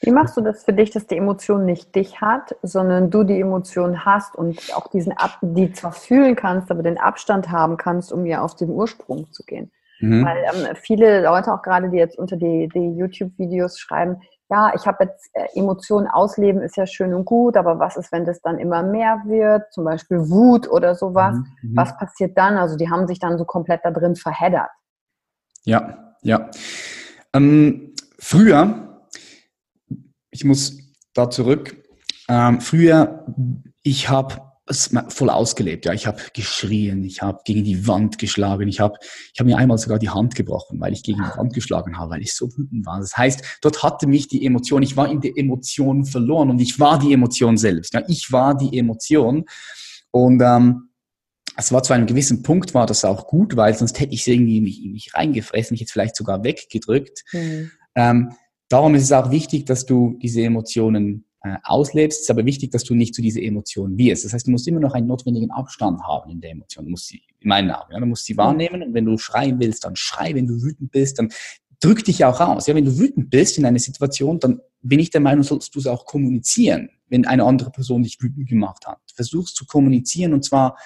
Wie machst du das für dich, dass die Emotion nicht dich hat, sondern du die Emotion hast und auch diesen Ab die zwar fühlen kannst, aber den Abstand haben kannst, um ja auf den Ursprung zu gehen? Mhm. Weil ähm, viele Leute, auch gerade die jetzt unter die, die YouTube-Videos schreiben, ja, ich habe jetzt äh, Emotionen ausleben, ist ja schön und gut, aber was ist, wenn das dann immer mehr wird, zum Beispiel Wut oder sowas? Mhm. mhm. Was passiert dann? Also die haben sich dann so komplett da drin verheddert. Ja, ja. Ähm, früher ich muss da zurück. Ähm, früher, ich habe es voll ausgelebt. Ja, ich habe geschrien, ich habe gegen die Wand geschlagen, ich habe ich hab mir einmal sogar die Hand gebrochen, weil ich gegen die Wand geschlagen habe, weil ich so wütend war. Das heißt, dort hatte mich die Emotion, ich war in der Emotion verloren und ich war die Emotion selbst. Ja, ich war die Emotion und ähm, es war zu einem gewissen Punkt war das auch gut, weil sonst hätte ich irgendwie in mich, mich reingefressen, ich hätte vielleicht sogar weggedrückt. Mhm. Ähm, Darum ist es auch wichtig, dass du diese Emotionen äh, auslebst. Es ist aber wichtig, dass du nicht zu dieser Emotion wirst. Das heißt, du musst immer noch einen notwendigen Abstand haben in der Emotion. Du musst sie, in meinen Augen, ja, du musst sie wahrnehmen und wenn du schreien willst, dann schrei. Wenn du wütend bist, dann drück dich auch aus. Ja, wenn du wütend bist in einer Situation, dann bin ich der Meinung, sollst du es auch kommunizieren, wenn eine andere Person dich wütend gemacht hat. Versuchst zu kommunizieren und zwar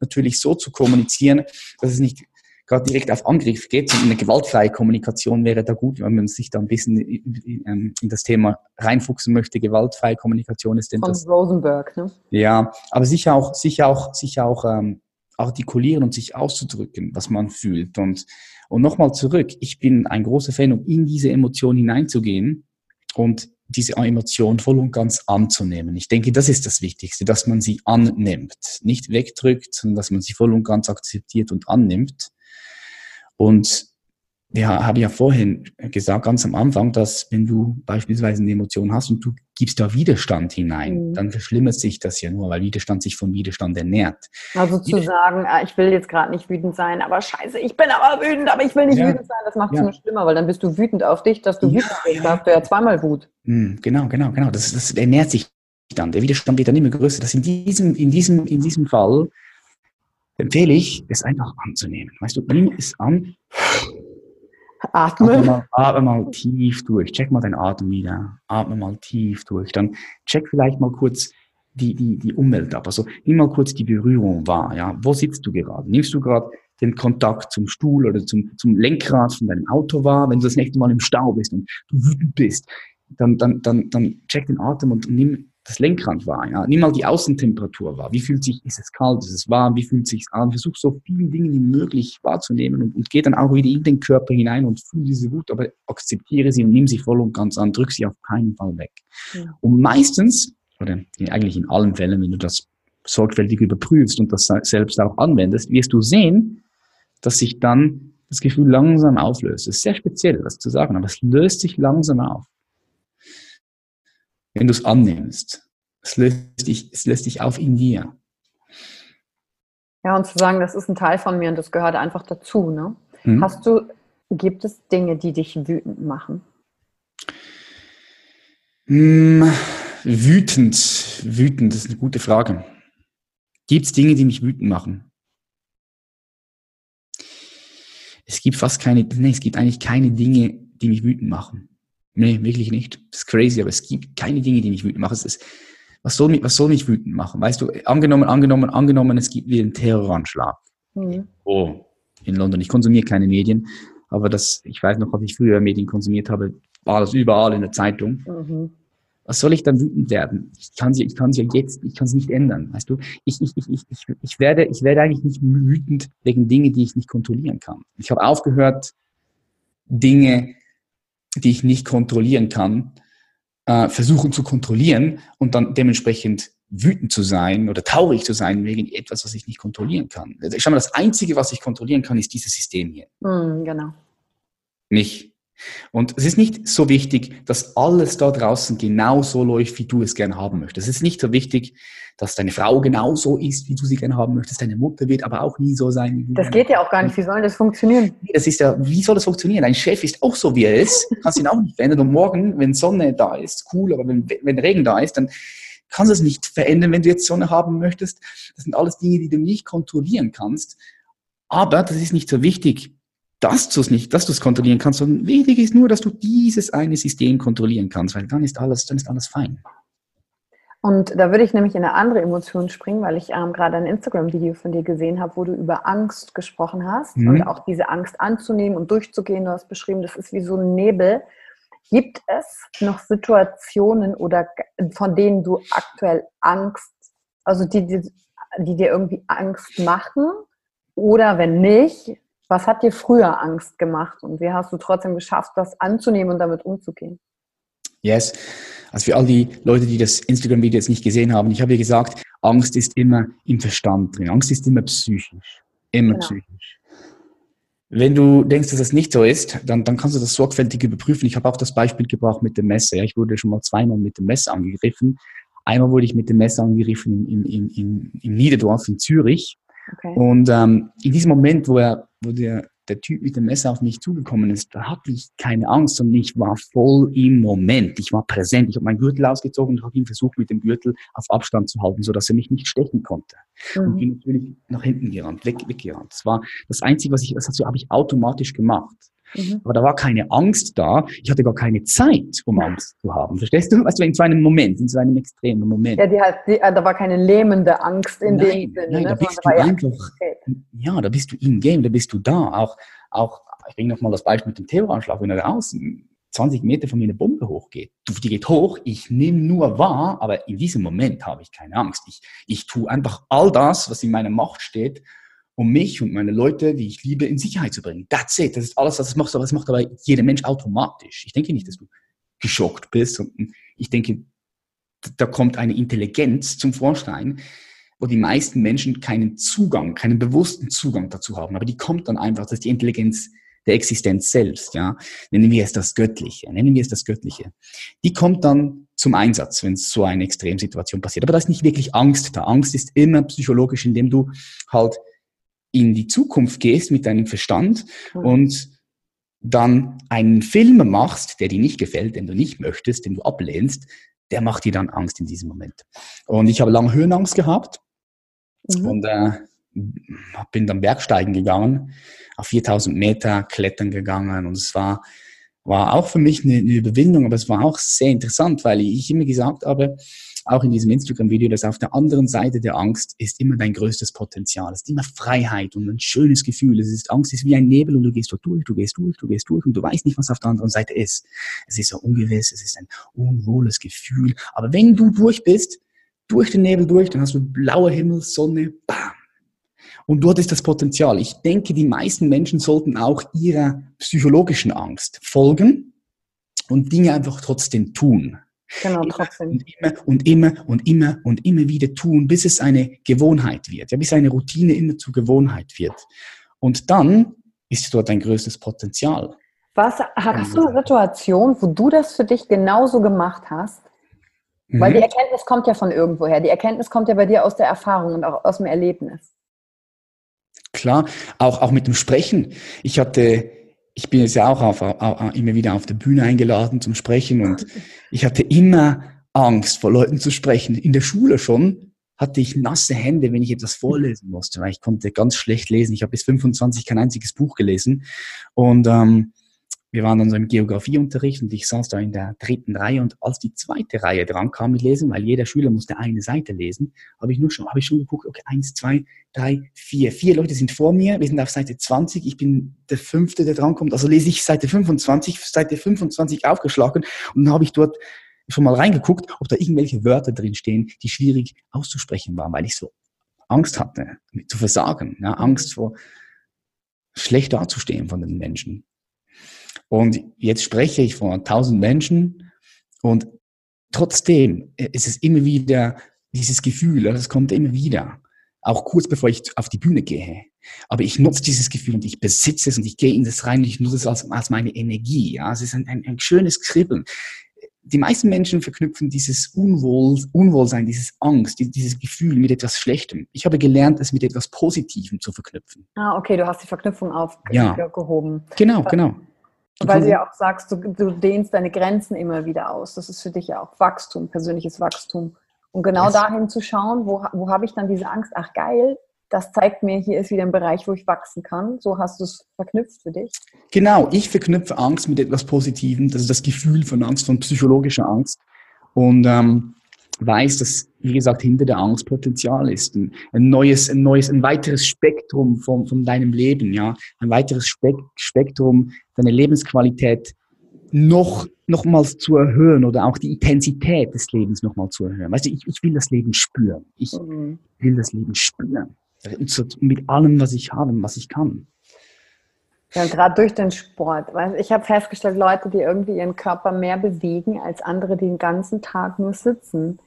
natürlich so zu kommunizieren, dass es nicht gerade direkt auf Angriff geht. Und eine gewaltfreie Kommunikation wäre da gut, wenn man sich da ein bisschen in, in das Thema reinfuchsen möchte. Gewaltfreie Kommunikation ist denn Von das. Rosenberg, ne? Ja, aber sicher auch, sicher auch, sicher auch ähm, artikulieren und sich auszudrücken, was man fühlt. Und, und nochmal zurück, ich bin ein großer Fan, um in diese Emotion hineinzugehen und diese Emotion voll und ganz anzunehmen. Ich denke, das ist das Wichtigste, dass man sie annimmt. Nicht wegdrückt, sondern dass man sie voll und ganz akzeptiert und annimmt. Und ja, habe ja vorhin gesagt, ganz am Anfang, dass wenn du beispielsweise eine Emotion hast und du gibst da Widerstand hinein, mhm. dann verschlimmert sich das ja nur, weil Widerstand sich von Widerstand ernährt. Also zu sagen, ah, ich will jetzt gerade nicht wütend sein, aber scheiße, ich bin aber wütend, aber ich will nicht ja. wütend sein, das macht es ja. nur schlimmer, weil dann bist du wütend auf dich, dass du ja, wütend bist, da hast du ja zweimal Wut. Mhm, genau, genau, genau. Das, das ernährt sich dann. Der Widerstand wird dann immer größer. Das in diesem, in diesem, in diesem Fall empfehle ich, es einfach anzunehmen. Weißt du, nimm es an. Atme. Atme mal, atme mal tief durch. Check mal deinen Atem wieder. Atme mal tief durch. Dann check vielleicht mal kurz die, die, die Umwelt ab. Also nimm mal kurz die Berührung wahr. Ja, wo sitzt du gerade? Nimmst du gerade den Kontakt zum Stuhl oder zum, zum Lenkrad von deinem Auto wahr? Wenn du das nächste Mal im Stau bist und du wütend bist, dann, dann, dann, dann check den Atem und nimm das Lenkrad wahr. Ja? Nimm mal die Außentemperatur wahr. Wie fühlt sich, ist es kalt, ist es warm, wie fühlt sich an? Versuch so viele Dinge wie möglich wahrzunehmen und, und geh dann auch wieder in den Körper hinein und fühl diese Wut, aber akzeptiere sie und nimm sie voll und ganz an, drück sie auf keinen Fall weg. Ja. Und meistens, oder eigentlich in allen Fällen, wenn du das sorgfältig überprüfst und das selbst auch anwendest, wirst du sehen, dass sich dann das Gefühl langsam auflöst. Es ist sehr speziell, das zu sagen, aber es löst sich langsam auf. Wenn du es annimmst, es löst dich, es löst dich auf in dir. Ja, und zu sagen, das ist ein Teil von mir und das gehört einfach dazu. Ne? Hm. Hast du, gibt es Dinge, die dich wütend machen? Hm, wütend, wütend, das ist eine gute Frage. Gibt es Dinge, die mich wütend machen? Es gibt fast keine, nee, es gibt eigentlich keine Dinge, die mich wütend machen. Nee, wirklich nicht. Das ist crazy, aber es gibt keine Dinge, die mich wütend machen. Es ist, was soll mich, was soll mich wütend machen? Weißt du, angenommen, angenommen, angenommen, es gibt wieder einen Terroranschlag. Mhm. Oh, in London. Ich konsumiere keine Medien, aber das, ich weiß noch, als ich früher Medien konsumiert habe, war das überall in der Zeitung. Mhm was soll ich dann wütend werden? Ich kann sie, ich kann sie ja jetzt, ich kann es nicht ändern, weißt du? Ich, ich, ich, ich, ich, werde, ich werde eigentlich nicht wütend wegen Dinge, die ich nicht kontrollieren kann. Ich habe aufgehört, Dinge, die ich nicht kontrollieren kann, äh, versuchen zu kontrollieren und dann dementsprechend wütend zu sein oder traurig zu sein wegen etwas, was ich nicht kontrollieren kann. Also, schau mal, das Einzige, was ich kontrollieren kann, ist dieses System hier. Mm, genau. Mich. Und es ist nicht so wichtig, dass alles da draußen genau so läuft, wie du es gerne haben möchtest. Es ist nicht so wichtig, dass deine Frau genau so ist, wie du sie gerne haben möchtest. Deine Mutter wird aber auch nie so sein. Wie das geht ja auch gar nicht. Wie soll das funktionieren? Das ist ja, wie soll das funktionieren? Dein Chef ist auch so, wie er ist. Du kannst ihn auch nicht verändern. Und morgen, wenn Sonne da ist, cool, aber wenn, wenn Regen da ist, dann kannst du es nicht verändern, wenn du jetzt Sonne haben möchtest. Das sind alles Dinge, die du nicht kontrollieren kannst. Aber das ist nicht so wichtig dass du es nicht, dass du es kontrollieren kannst, sondern wichtig ist nur, dass du dieses eine System kontrollieren kannst, weil dann ist alles, dann ist alles fein. Und da würde ich nämlich in eine andere Emotion springen, weil ich ähm, gerade ein Instagram-Video von dir gesehen habe, wo du über Angst gesprochen hast mhm. und auch diese Angst anzunehmen und durchzugehen. Du hast beschrieben, das ist wie so ein Nebel. Gibt es noch Situationen oder von denen du aktuell Angst, also die, die, die dir irgendwie Angst machen? Oder wenn nicht, was hat dir früher Angst gemacht und wie hast du trotzdem geschafft, das anzunehmen und damit umzugehen? Yes. Also für all die Leute, die das Instagram-Video jetzt nicht gesehen haben, ich habe ja gesagt, Angst ist immer im Verstand drin. Angst ist immer psychisch. Immer genau. psychisch. Wenn du denkst, dass das nicht so ist, dann, dann kannst du das sorgfältig überprüfen. Ich habe auch das Beispiel gebracht mit dem Messer. Ich wurde schon mal zweimal mit dem Messer angegriffen. Einmal wurde ich mit dem Messer angegriffen in, in, in, in Niederdorf in Zürich. Okay. Und ähm, in diesem Moment, wo, er, wo der, der Typ mit dem Messer auf mich zugekommen ist, da hatte ich keine Angst und ich war voll im Moment. Ich war präsent. Ich habe meinen Gürtel ausgezogen und habe ihn versucht, mit dem Gürtel auf Abstand zu halten, sodass er mich nicht stechen konnte. Mhm. Und bin natürlich nach hinten gerannt, weg, weggerannt. Das war das Einzige, was ich, das habe ich automatisch gemacht. Mhm. Aber da war keine Angst da. Ich hatte gar keine Zeit, um Angst zu haben. Verstehst du? Weißt du, in so einem Moment, in so einem extremen Moment. Ja, die hat, die, da war keine lähmende Angst in nein, dem Sinne. Nein, ne? da bist du einfach, ja, da bist du im Game, da bist du da. Auch, auch ich bringe nochmal das Beispiel mit dem Terroranschlag, wenn er draußen 20 Meter von mir eine Bombe hochgeht. Die geht hoch, ich nehme nur wahr, aber in diesem Moment habe ich keine Angst. Ich, ich tue einfach all das, was in meiner Macht steht, um mich und meine Leute, die ich liebe, in Sicherheit zu bringen. That's it. Das ist alles, was es macht. Aber das macht aber jeder Mensch automatisch. Ich denke nicht, dass du geschockt bist. Und ich denke, da kommt eine Intelligenz zum Vorschein, wo die meisten Menschen keinen Zugang, keinen bewussten Zugang dazu haben. Aber die kommt dann einfach, das ist die Intelligenz der Existenz selbst, ja. Nennen wir es das Göttliche, nennen wir es das Göttliche. Die kommt dann zum Einsatz, wenn so eine Extremsituation passiert. Aber da ist nicht wirklich Angst da. Angst ist immer psychologisch, indem du halt in die Zukunft gehst mit deinem Verstand mhm. und dann einen Film machst, der dir nicht gefällt, den du nicht möchtest, den du ablehnst, der macht dir dann Angst in diesem Moment. Und ich habe lange Höhenangst gehabt mhm. und äh, bin dann Bergsteigen gegangen, auf 4000 Meter klettern gegangen und es war, war auch für mich eine, eine Überwindung, aber es war auch sehr interessant, weil ich immer gesagt habe, auch in diesem Instagram-Video, dass auf der anderen Seite der Angst ist immer dein größtes Potenzial. Es ist immer Freiheit und ein schönes Gefühl. Es ist Angst ist wie ein Nebel und du gehst dort durch, du gehst durch, du gehst durch und du weißt nicht, was auf der anderen Seite ist. Es ist so ungewiss, es ist ein unwohles Gefühl. Aber wenn du durch bist, durch den Nebel durch, dann hast du blauer Himmel, Sonne, bam. Und dort ist das Potenzial. Ich denke, die meisten Menschen sollten auch ihrer psychologischen Angst folgen und Dinge einfach trotzdem tun. Genau, trotzdem. Und immer und immer und immer und immer wieder tun, bis es eine Gewohnheit wird, ja, bis eine Routine immer zur Gewohnheit wird. Und dann ist dort ein größtes Potenzial. Was, hast du eine Situation, wo du das für dich genauso gemacht hast? Mhm. Weil die Erkenntnis kommt ja von irgendwoher. Die Erkenntnis kommt ja bei dir aus der Erfahrung und auch aus dem Erlebnis. Klar, auch, auch mit dem Sprechen. Ich hatte, ich bin jetzt ja auch auf, auf, immer wieder auf der Bühne eingeladen zum Sprechen und ich hatte immer Angst, vor Leuten zu sprechen. In der Schule schon hatte ich nasse Hände, wenn ich etwas vorlesen musste, weil ich konnte ganz schlecht lesen. Ich habe bis 25 kein einziges Buch gelesen und ähm, wir waren dann so im Geografieunterricht und ich saß da in der dritten Reihe und als die zweite Reihe dran kam mit Lesen, weil jeder Schüler musste eine Seite lesen, habe ich nur schon, habe ich schon geguckt, okay, eins, zwei, drei, vier. Vier Leute sind vor mir, wir sind auf Seite 20, ich bin der Fünfte, der dran kommt, also lese ich Seite 25, Seite 25 aufgeschlagen und dann habe ich dort schon mal reingeguckt, ob da irgendwelche Wörter drin stehen, die schwierig auszusprechen waren, weil ich so Angst hatte, zu versagen, ja, Angst vor schlecht dazustehen von den Menschen. Und jetzt spreche ich vor tausend Menschen und trotzdem ist es immer wieder dieses Gefühl, das kommt immer wieder. Auch kurz bevor ich auf die Bühne gehe. Aber ich nutze dieses Gefühl und ich besitze es und ich gehe in das rein und ich nutze es als, als meine Energie. Ja, es ist ein, ein, ein schönes Kribbeln. Die meisten Menschen verknüpfen dieses Unwohl, Unwohlsein, dieses Angst, dieses Gefühl mit etwas Schlechtem. Ich habe gelernt, es mit etwas Positivem zu verknüpfen. Ah, okay, du hast die Verknüpfung Ja. aufgehoben. Genau, genau. Weil du ja auch sagst, du, du, dehnst deine Grenzen immer wieder aus. Das ist für dich ja auch Wachstum, persönliches Wachstum. Und genau yes. dahin zu schauen, wo, wo habe ich dann diese Angst? Ach geil, das zeigt mir, hier ist wieder ein Bereich, wo ich wachsen kann. So hast du es verknüpft für dich. Genau, ich verknüpfe Angst mit etwas Positivem. Das ist das Gefühl von Angst, von psychologischer Angst. Und ähm, weiß, dass, wie gesagt, hinter der Angst Potenzial ist. Ein, ein, neues, ein neues, ein weiteres Spektrum von, von deinem Leben, ja. Ein weiteres Spek Spektrum, deine Lebensqualität noch, nochmals zu erhöhen oder auch die Intensität des Lebens nochmal zu erhöhen. Weißt du, ich, ich will das Leben spüren. Ich mhm. will das Leben spüren. Mit allem, was ich habe, was ich kann. Ja, gerade durch den Sport. Ich habe festgestellt, Leute, die irgendwie ihren Körper mehr bewegen als andere, die den ganzen Tag nur sitzen,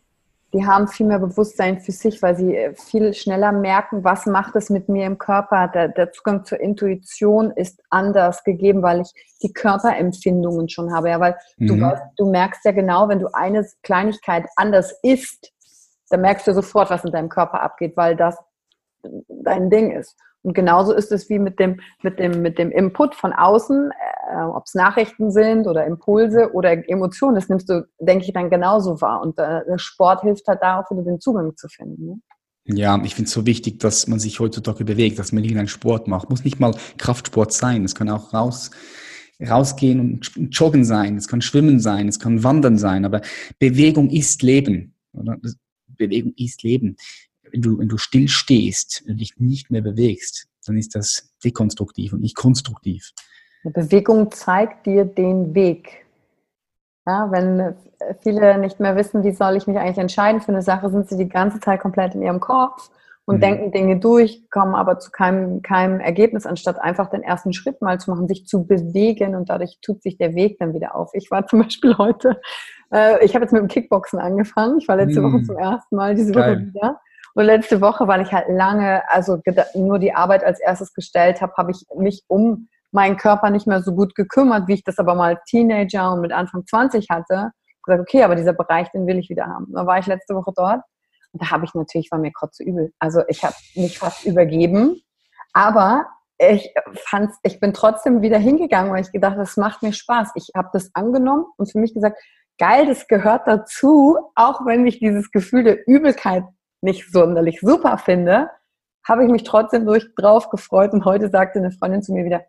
die haben viel mehr Bewusstsein für sich, weil sie äh, viel schneller merken, was macht es mit mir im Körper. Der, der Zugang zur Intuition ist anders gegeben, weil ich die Körperempfindungen schon habe. Ja, weil mhm. du, weißt, du merkst ja genau, wenn du eine Kleinigkeit anders isst, dann merkst du sofort, was in deinem Körper abgeht, weil das dein Ding ist. Und genauso ist es wie mit dem, mit dem, mit dem Input von außen, äh, ob es Nachrichten sind oder Impulse oder Emotionen, das nimmst du, denke ich, dann genauso wahr. Und äh, Sport hilft halt darauf, wieder den Zugang zu finden. Ne? Ja, ich finde es so wichtig, dass man sich heutzutage bewegt, dass man nicht einen Sport macht. Muss nicht mal Kraftsport sein. Es kann auch raus, rausgehen und joggen sein. Es kann schwimmen sein. Es kann wandern sein. Aber Bewegung ist Leben. Oder? Bewegung ist Leben wenn du, wenn du still stehst und dich nicht mehr bewegst, dann ist das dekonstruktiv und nicht konstruktiv. Eine Bewegung zeigt dir den Weg. Ja, wenn viele nicht mehr wissen, wie soll ich mich eigentlich entscheiden für eine Sache, sind sie die ganze Zeit komplett in ihrem Kopf und mhm. denken Dinge durch, kommen aber zu keinem, keinem Ergebnis, anstatt einfach den ersten Schritt mal zu machen, sich zu bewegen und dadurch tut sich der Weg dann wieder auf. Ich war zum Beispiel heute, äh, ich habe jetzt mit dem Kickboxen angefangen, ich war letzte mhm. Woche zum ersten Mal, diese Woche Geil. wieder. Und letzte Woche, weil ich halt lange, also nur die Arbeit als erstes gestellt habe, habe ich mich um meinen Körper nicht mehr so gut gekümmert, wie ich das aber mal Teenager und mit Anfang 20 hatte. Gesagt, okay, aber dieser Bereich, den will ich wieder haben. Da war ich letzte Woche dort und da habe ich natürlich, war mir kotze übel. Also ich habe mich fast übergeben, aber ich fand's, ich bin trotzdem wieder hingegangen, weil ich gedacht, das macht mir Spaß. Ich habe das angenommen und für mich gesagt, geil, das gehört dazu, auch wenn mich dieses Gefühl der Übelkeit nicht sonderlich super finde, habe ich mich trotzdem durch drauf gefreut. Und heute sagte eine Freundin zu mir wieder,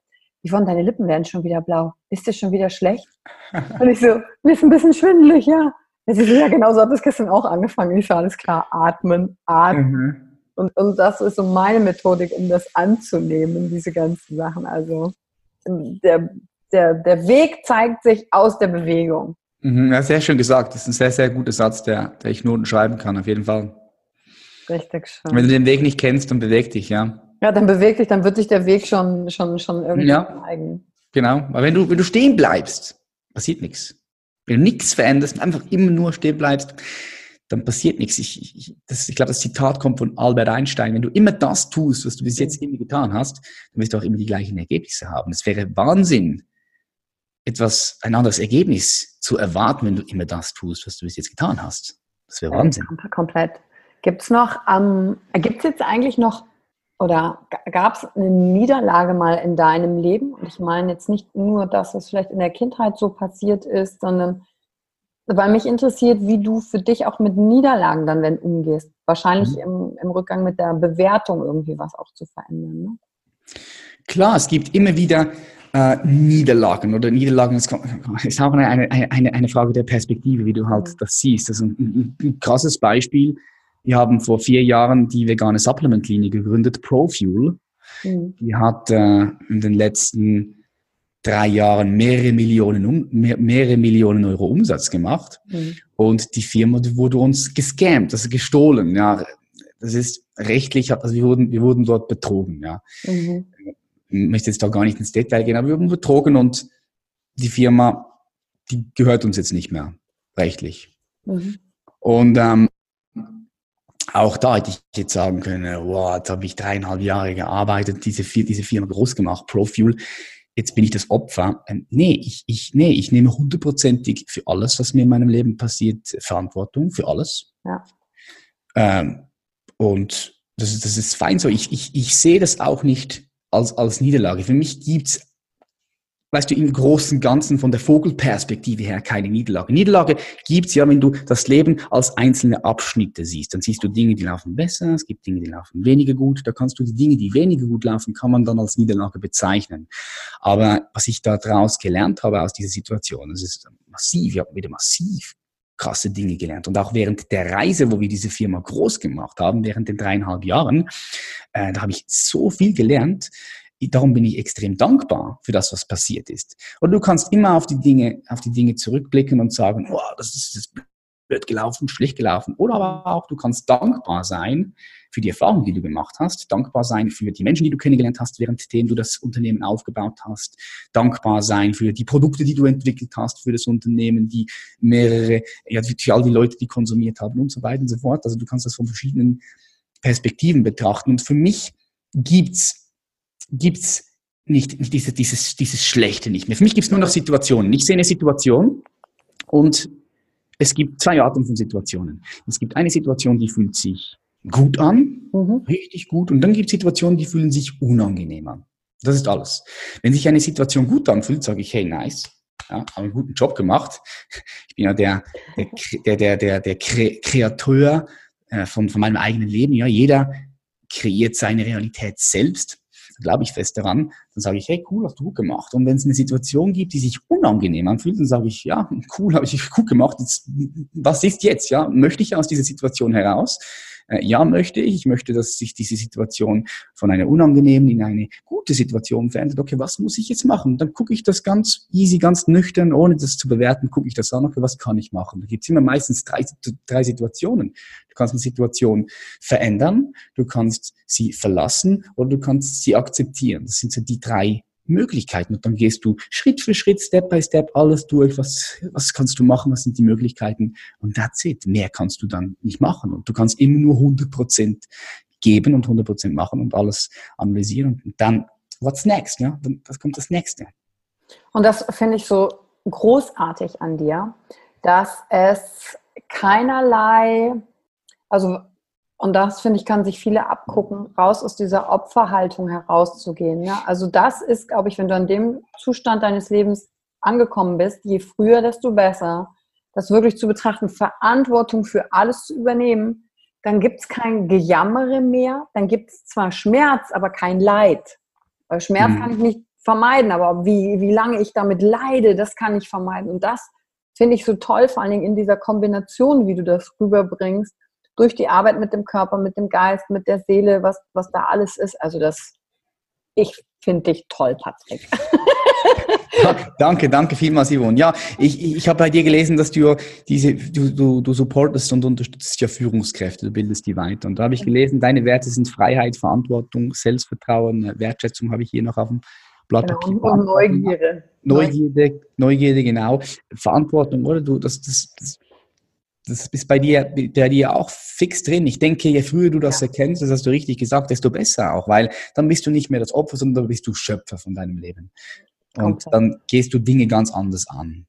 Yvonne, deine Lippen werden schon wieder blau. Ist dir schon wieder schlecht? Und ich so, mir ist ein bisschen schwindelig, ja. Sie so, ja, genau so hat das gestern auch angefangen. Ich so, alles klar, atmen, atmen. Mhm. Und, und das ist so meine Methodik, um das anzunehmen, diese ganzen Sachen. Also der, der, der Weg zeigt sich aus der Bewegung. Mhm, ja, sehr schön gesagt. Das ist ein sehr, sehr guter Satz, der, der ich Noten schreiben kann, auf jeden Fall. Richtig schön. Wenn du den Weg nicht kennst, dann beweg dich, ja. Ja, dann beweg dich, dann wird sich der Weg schon, schon, schon irgendwie ja, zeigen. Genau. Aber wenn du, wenn du stehen bleibst, passiert nichts. Wenn du nichts veränderst, einfach immer nur stehen bleibst, dann passiert nichts. Ich, ich, das, ich glaube, das Zitat kommt von Albert Einstein. Wenn du immer das tust, was du bis jetzt immer getan hast, dann wirst du auch immer die gleichen Ergebnisse haben. Es wäre Wahnsinn, etwas, ein anderes Ergebnis zu erwarten, wenn du immer das tust, was du bis jetzt getan hast. Das wäre Wahnsinn. Komplett. Gibt es noch, ähm, gibt es jetzt eigentlich noch oder gab es eine Niederlage mal in deinem Leben? Und ich meine jetzt nicht nur das, was vielleicht in der Kindheit so passiert ist, sondern weil mich interessiert, wie du für dich auch mit Niederlagen dann, wenn umgehst. Wahrscheinlich mhm. im, im, Rückgang mit der Bewertung irgendwie was auch zu verändern. Ne? Klar, es gibt immer wieder äh, Niederlagen oder Niederlagen ist, ist auch eine, eine, eine, eine Frage der Perspektive, wie du halt mhm. das siehst. Also ein, ein, ein krasses Beispiel. Wir haben vor vier Jahren die vegane Supplement-Linie gegründet, ProFuel. Mhm. Die hat äh, in den letzten drei Jahren mehrere Millionen, um, mehr, mehrere Millionen Euro Umsatz gemacht. Mhm. Und die Firma wurde uns gescammt, also gestohlen. Ja, das ist rechtlich, also wir wurden, wir wurden dort betrogen. Ja. Mhm. Ich möchte jetzt da gar nicht ins Detail gehen, aber wir wurden betrogen und die Firma, die gehört uns jetzt nicht mehr rechtlich. Mhm. Und ähm, auch da hätte ich jetzt sagen können, wow, jetzt habe ich dreieinhalb Jahre gearbeitet, diese, diese Firma groß gemacht, ProFuel jetzt bin ich das Opfer. Ähm, nee, ich, ich, nee, ich nehme hundertprozentig für alles, was mir in meinem Leben passiert, Verantwortung für alles. Ja. Ähm, und das, das ist fein so. Ich, ich, ich sehe das auch nicht als, als Niederlage. Für mich gibt's weißt du, im großen Ganzen von der Vogelperspektive her keine Niederlage. Niederlage gibt's ja, wenn du das Leben als einzelne Abschnitte siehst. Dann siehst du Dinge, die laufen besser, es gibt Dinge, die laufen weniger gut. Da kannst du die Dinge, die weniger gut laufen, kann man dann als Niederlage bezeichnen. Aber was ich daraus gelernt habe aus dieser Situation, das ist massiv, ich habe wieder massiv krasse Dinge gelernt. Und auch während der Reise, wo wir diese Firma groß gemacht haben, während den dreieinhalb Jahren, äh, da habe ich so viel gelernt, darum bin ich extrem dankbar für das, was passiert ist. Und du kannst immer auf die Dinge, auf die Dinge zurückblicken und sagen, oh, das ist, blöd gelaufen, schlecht gelaufen. Oder aber auch, du kannst dankbar sein für die Erfahrung, die du gemacht hast, dankbar sein für die Menschen, die du kennengelernt hast, währenddem du das Unternehmen aufgebaut hast, dankbar sein für die Produkte, die du entwickelt hast, für das Unternehmen, die mehrere, ja, für all die Leute, die konsumiert haben und so weiter und so fort. Also du kannst das von verschiedenen Perspektiven betrachten. Und für mich gibt's gibt's nicht, nicht dieses, dieses, dieses Schlechte nicht mehr. Für mich gibt's nur noch Situationen. Ich sehe eine Situation und es gibt zwei Arten von Situationen. Es gibt eine Situation, die fühlt sich gut an, mhm. richtig gut, und dann gibt es Situationen, die fühlen sich unangenehm an. Das ist alles. Wenn sich eine Situation gut anfühlt, sage ich, hey, nice, ja, habe einen guten Job gemacht. Ich bin ja der, der, der, der, der Kreateur äh, von, von meinem eigenen Leben. Ja, jeder kreiert seine Realität selbst glaube ich fest daran, dann sage ich, hey, cool, hast du gut gemacht. Und wenn es eine Situation gibt, die sich unangenehm anfühlt, dann sage ich, ja, cool, habe ich gut gemacht. Jetzt, was ist jetzt? Ja, möchte ich aus dieser Situation heraus? Äh, ja, möchte ich. Ich möchte, dass sich diese Situation von einer unangenehmen in eine gute Situation verändert. Okay, was muss ich jetzt machen? Dann gucke ich das ganz easy, ganz nüchtern, ohne das zu bewerten, gucke ich das an. Okay, was kann ich machen? Da gibt es immer meistens drei, drei Situationen. Du kannst eine Situation verändern, du kannst sie verlassen oder du kannst sie akzeptieren. Das sind so die drei Möglichkeiten. Und dann gehst du Schritt für Schritt, Step by Step, alles durch. Was, was kannst du machen? Was sind die Möglichkeiten? Und that's it. Mehr kannst du dann nicht machen. Und du kannst immer nur 100 Prozent geben und 100 Prozent machen und alles analysieren. Und dann, what's next? Ja, dann, das kommt das Nächste. Und das finde ich so großartig an dir, dass es keinerlei, also und das, finde ich, kann sich viele abgucken, raus aus dieser Opferhaltung herauszugehen. Ja? Also das ist, glaube ich, wenn du an dem Zustand deines Lebens angekommen bist, je früher, desto besser, das wirklich zu betrachten, Verantwortung für alles zu übernehmen, dann gibt es kein Gejammere mehr, dann gibt es zwar Schmerz, aber kein Leid. Weil Schmerz mhm. kann ich nicht vermeiden, aber wie, wie lange ich damit leide, das kann ich vermeiden. Und das finde ich so toll, vor allen Dingen in dieser Kombination, wie du das rüberbringst, durch die Arbeit mit dem Körper, mit dem Geist, mit der Seele, was, was da alles ist. Also das, ich finde dich toll, Patrick. danke, danke vielmals, Yvonne. Ja, ich, ich habe bei dir gelesen, dass du diese, du, du, du supportest und unterstützt ja Führungskräfte, du bildest die weiter. Und da habe ich gelesen, deine Werte sind Freiheit, Verantwortung, Selbstvertrauen, Wertschätzung habe ich hier noch auf dem Blatt. Genau, und Neugierde. Neugierde, Neugierde, genau. Verantwortung, oder? Du, das, das, das, das ist bei dir, der dir auch fix drin. Ich denke, je früher du das ja. erkennst, das hast du richtig gesagt, desto besser auch, weil dann bist du nicht mehr das Opfer, sondern bist du Schöpfer von deinem Leben. Und okay. dann gehst du Dinge ganz anders an.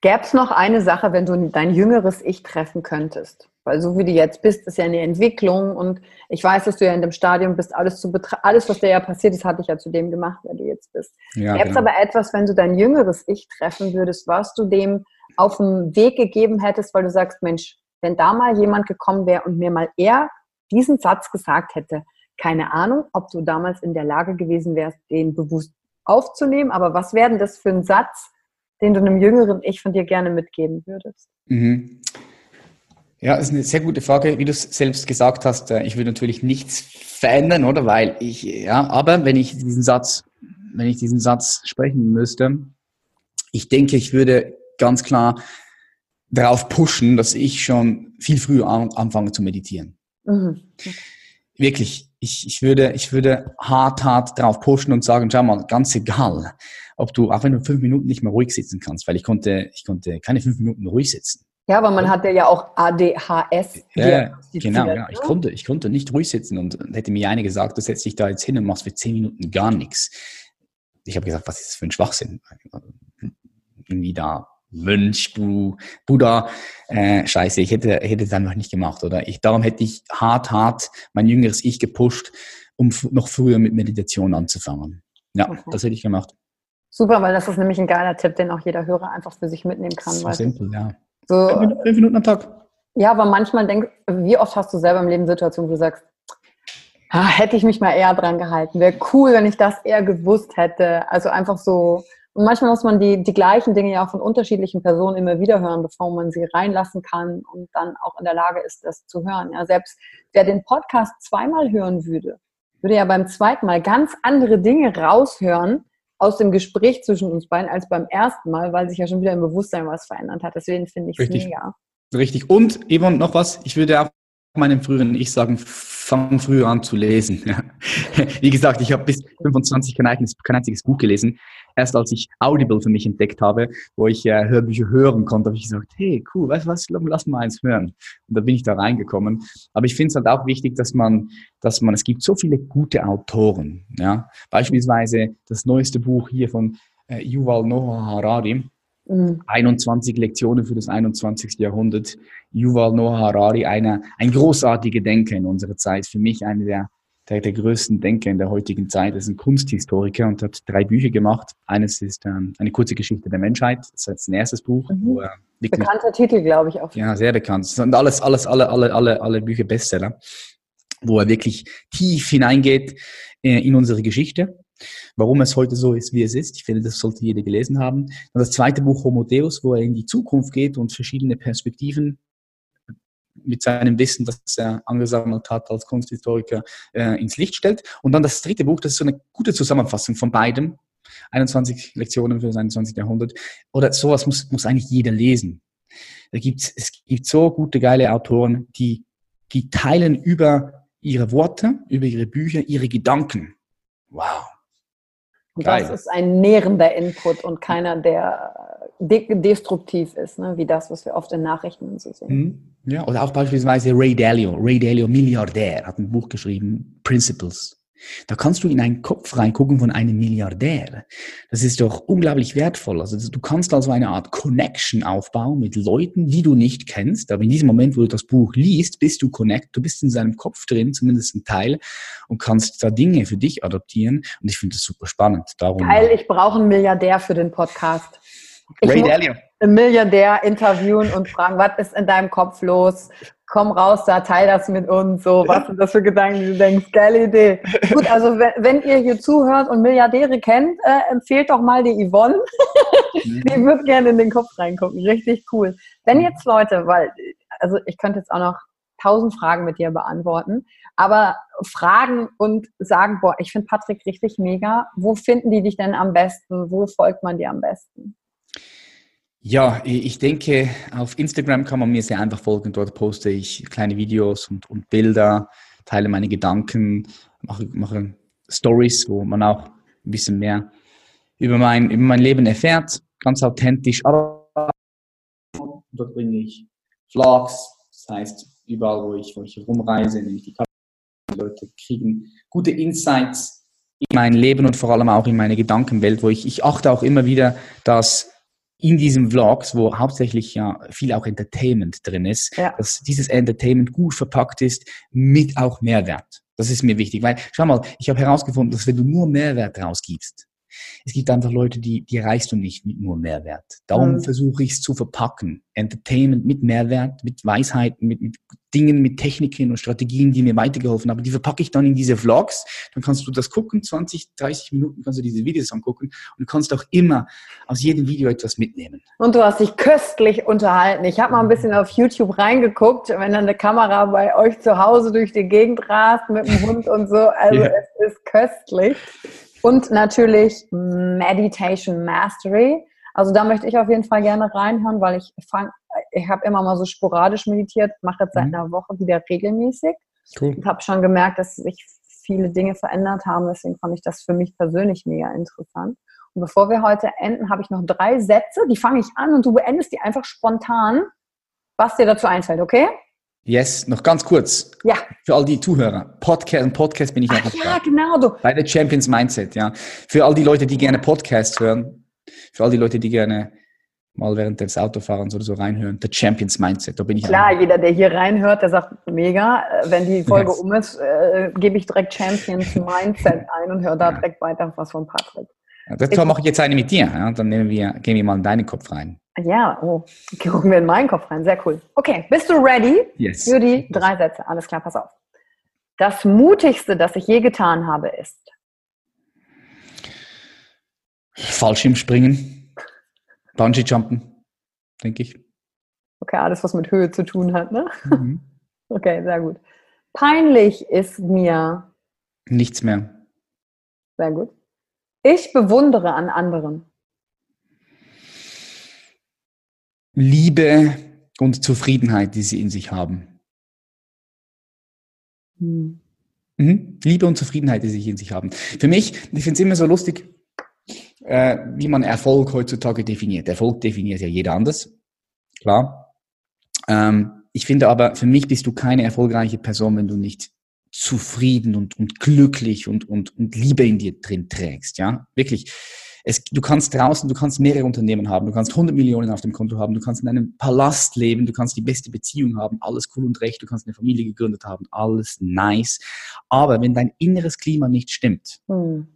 Gäbe es noch eine Sache, wenn du dein jüngeres Ich treffen könntest? Weil so wie du jetzt bist, ist ja eine Entwicklung und ich weiß, dass du ja in dem Stadium bist, alles zu alles, was dir ja passiert ist, hatte ich ja zu dem gemacht, wer du jetzt bist. Ja, Gäbe es genau. aber etwas, wenn du dein jüngeres Ich treffen würdest, was du dem auf den Weg gegeben hättest, weil du sagst, Mensch, wenn da mal jemand gekommen wäre und mir mal eher diesen Satz gesagt hätte, keine Ahnung, ob du damals in der Lage gewesen wärst, den bewusst aufzunehmen, aber was wäre denn das für ein Satz, den du einem jüngeren Ich von dir gerne mitgeben würdest? Mhm. Ja, das ist eine sehr gute Frage. Wie du es selbst gesagt hast, äh, ich würde natürlich nichts verändern, oder? Weil ich, ja, aber wenn ich diesen Satz, wenn ich diesen Satz sprechen müsste, ich denke, ich würde ganz klar darauf pushen, dass ich schon viel früher anfange zu meditieren. Mhm. Wirklich, ich, ich, würde, ich würde hart, hart darauf pushen und sagen, schau mal, ganz egal, ob du, auch wenn du fünf Minuten nicht mehr ruhig sitzen kannst, weil ich konnte, ich konnte keine fünf Minuten ruhig sitzen. Ja, aber man hatte ja auch ADHS. Ja, genau, ja. Ich konnte, ich konnte nicht ruhig sitzen und hätte mir eine gesagt, du setzt dich da jetzt hin und machst für zehn Minuten gar nichts. Ich habe gesagt, was ist das für ein Schwachsinn? Irgendwie da Mönch, Buddha, äh, scheiße, ich hätte, hätte es einfach nicht gemacht, oder? Ich, darum hätte ich hart, hart mein jüngeres Ich gepusht, um noch früher mit Meditation anzufangen. Ja, okay. das hätte ich gemacht. Super, weil das ist nämlich ein geiler Tipp, den auch jeder Hörer einfach für sich mitnehmen kann. So simpel, ja. So, fünf Minuten am Tag. Ja, aber manchmal denkst wie oft hast du selber im Leben Situationen, wo du sagst, ah, hätte ich mich mal eher dran gehalten. Wäre cool, wenn ich das eher gewusst hätte. Also einfach so. Und manchmal muss man die, die gleichen Dinge ja auch von unterschiedlichen Personen immer wieder hören, bevor man sie reinlassen kann und dann auch in der Lage ist, das zu hören. Ja, selbst wer den Podcast zweimal hören würde, würde ja beim zweiten Mal ganz andere Dinge raushören, aus dem Gespräch zwischen uns beiden als beim ersten Mal, weil sich ja schon wieder im Bewusstsein was verändert hat. Deswegen finde ich es mega. Richtig. Und Yvonne, noch was. Ich würde auch meinem früheren Ich sagen, fang früher an zu lesen. Wie gesagt, ich habe bis 25 kein, eigenes, kein einziges Buch gelesen. Erst als ich Audible für mich entdeckt habe, wo ich äh, Hörbücher hören konnte, habe ich gesagt, hey, cool, weißt du was, lass mal eins hören. Und da bin ich da reingekommen. Aber ich finde es halt auch wichtig, dass man, dass man, es gibt so viele gute Autoren. Ja? Beispielsweise das neueste Buch hier von äh, Yuval Noah Harari, 21 mhm. Lektionen für das 21. Jahrhundert. Yuval Noah Harari, einer, ein großartiger Denker in unserer Zeit. Für mich einer der, der, der größten Denker in der heutigen Zeit. Er ist ein Kunsthistoriker und hat drei Bücher gemacht. Eines ist ähm, eine kurze Geschichte der Menschheit. Das ist sein erstes Buch. Mhm. Wo er Bekannter Titel, glaube ich auch. Ja, sehr bekannt. Das sind alles, alles, alle, alle, alle, alle Bücher Bestseller, wo er wirklich tief hineingeht äh, in unsere Geschichte warum es heute so ist, wie es ist. Ich finde, das sollte jeder gelesen haben. Und das zweite Buch Homo Deus, wo er in die Zukunft geht und verschiedene Perspektiven mit seinem Wissen, das er angesammelt hat als Kunsthistoriker, äh, ins Licht stellt. Und dann das dritte Buch, das ist so eine gute Zusammenfassung von beidem. 21 Lektionen für das 21. Jahrhundert. Oder sowas muss, muss eigentlich jeder lesen. Da gibt's, es gibt so gute, geile Autoren, die, die teilen über ihre Worte, über ihre Bücher, ihre Gedanken. Und Geil. das ist ein nährender Input und keiner, der de destruktiv ist, ne? wie das, was wir oft in Nachrichten so sehen. Mhm. Ja, oder auch beispielsweise Ray Dalio. Ray Dalio, Milliardär, hat ein Buch geschrieben, Principles. Da kannst du in einen Kopf reingucken von einem Milliardär. Das ist doch unglaublich wertvoll. Also du kannst also eine Art Connection aufbauen mit Leuten, die du nicht kennst. Aber in diesem Moment, wo du das Buch liest, bist du connect. Du bist in seinem Kopf drin, zumindest ein Teil, und kannst da Dinge für dich adoptieren. Und ich finde das super spannend. Darum, Geil, ich brauche einen Milliardär für den Podcast. Ray Dalio. Milliardär interviewen und fragen, was ist in deinem Kopf los? komm raus da, teil das mit uns, so, was sind das für Gedanken, die du denkst, geile Idee. Gut, also wenn, wenn ihr hier zuhört und Milliardäre kennt, äh, empfehlt doch mal die Yvonne. Die wird gerne in den Kopf reingucken, richtig cool. Wenn jetzt Leute, weil, also ich könnte jetzt auch noch tausend Fragen mit dir beantworten, aber fragen und sagen, boah, ich finde Patrick richtig mega, wo finden die dich denn am besten, wo folgt man dir am besten? Ja, ich denke, auf Instagram kann man mir sehr einfach folgen. Dort poste ich kleine Videos und, und Bilder, teile meine Gedanken, mache, mache Stories, wo man auch ein bisschen mehr über mein, über mein Leben erfährt, ganz authentisch, aber dort bringe ich Vlogs, das heißt, überall, wo ich, wo ich rumreise, nehme ich die Kamera, die Leute kriegen gute Insights in mein Leben und vor allem auch in meine Gedankenwelt, wo ich, ich achte auch immer wieder, dass in diesen Vlogs, wo hauptsächlich ja viel auch Entertainment drin ist, ja. dass dieses Entertainment gut verpackt ist mit auch Mehrwert. Das ist mir wichtig, weil schau mal, ich habe herausgefunden, dass wenn du nur Mehrwert rausgibst, es gibt einfach Leute, die, die erreichst du nicht mit nur Mehrwert. Darum mhm. versuche ich es zu verpacken. Entertainment mit Mehrwert, mit Weisheiten, mit, mit Dingen, mit Techniken und Strategien, die mir weitergeholfen haben. Die verpacke ich dann in diese Vlogs. Dann kannst du das gucken, 20, 30 Minuten kannst du diese Videos angucken und du kannst auch immer aus jedem Video etwas mitnehmen. Und du hast dich köstlich unterhalten. Ich habe mal ein bisschen auf YouTube reingeguckt, wenn dann eine Kamera bei euch zu Hause durch die Gegend rast mit dem Hund und so. Also ja. es ist köstlich. Und natürlich Meditation Mastery. Also da möchte ich auf jeden Fall gerne reinhören, weil ich fang, ich habe immer mal so sporadisch meditiert, mache jetzt seit mhm. einer Woche wieder regelmäßig. Cool. Und habe schon gemerkt, dass sich viele Dinge verändert haben. Deswegen fand ich das für mich persönlich mega interessant. Und bevor wir heute enden, habe ich noch drei Sätze, die fange ich an und du beendest die einfach spontan, was dir dazu einfällt, okay? Yes, noch ganz kurz. Ja. Für all die Zuhörer. Podcast, ein Podcast bin ich auch Ja, genau. Du. Bei der Champions Mindset, ja. Für all die Leute, die gerne Podcasts hören, für all die Leute, die gerne mal während des Autofahrens oder so reinhören, der Champions Mindset, da bin ich Klar, jeder, der hier reinhört, der sagt, mega, äh, wenn die Folge yes. um ist, äh, gebe ich direkt Champions Mindset ein und höre da direkt weiter was von Patrick. Ja, das mache ich jetzt eine mit dir, ja? dann nehmen wir, gehen wir mal in deinen Kopf rein. Ja, oh, gucken wir in meinen Kopf rein. Sehr cool. Okay, bist du ready yes. für die drei Sätze? Alles klar, pass auf. Das Mutigste, das ich je getan habe, ist Fallschirmspringen, Bungee-Jumpen, denke ich. Okay, alles, was mit Höhe zu tun hat, ne? Mhm. Okay, sehr gut. Peinlich ist mir nichts mehr. Sehr gut. Ich bewundere an anderen. Liebe und Zufriedenheit, die sie in sich haben. Hm. Mhm. Liebe und Zufriedenheit, die sie in sich haben. Für mich, ich finde es immer so lustig, äh, wie man Erfolg heutzutage definiert. Erfolg definiert ja jeder anders, klar. Ähm, ich finde aber, für mich bist du keine erfolgreiche Person, wenn du nicht zufrieden und, und glücklich und, und, und Liebe in dir drin trägst. Ja, wirklich es, du kannst draußen, du kannst mehrere Unternehmen haben, du kannst 100 Millionen auf dem Konto haben, du kannst in einem Palast leben, du kannst die beste Beziehung haben, alles cool und recht, du kannst eine Familie gegründet haben, alles nice. Aber wenn dein inneres Klima nicht stimmt, hm.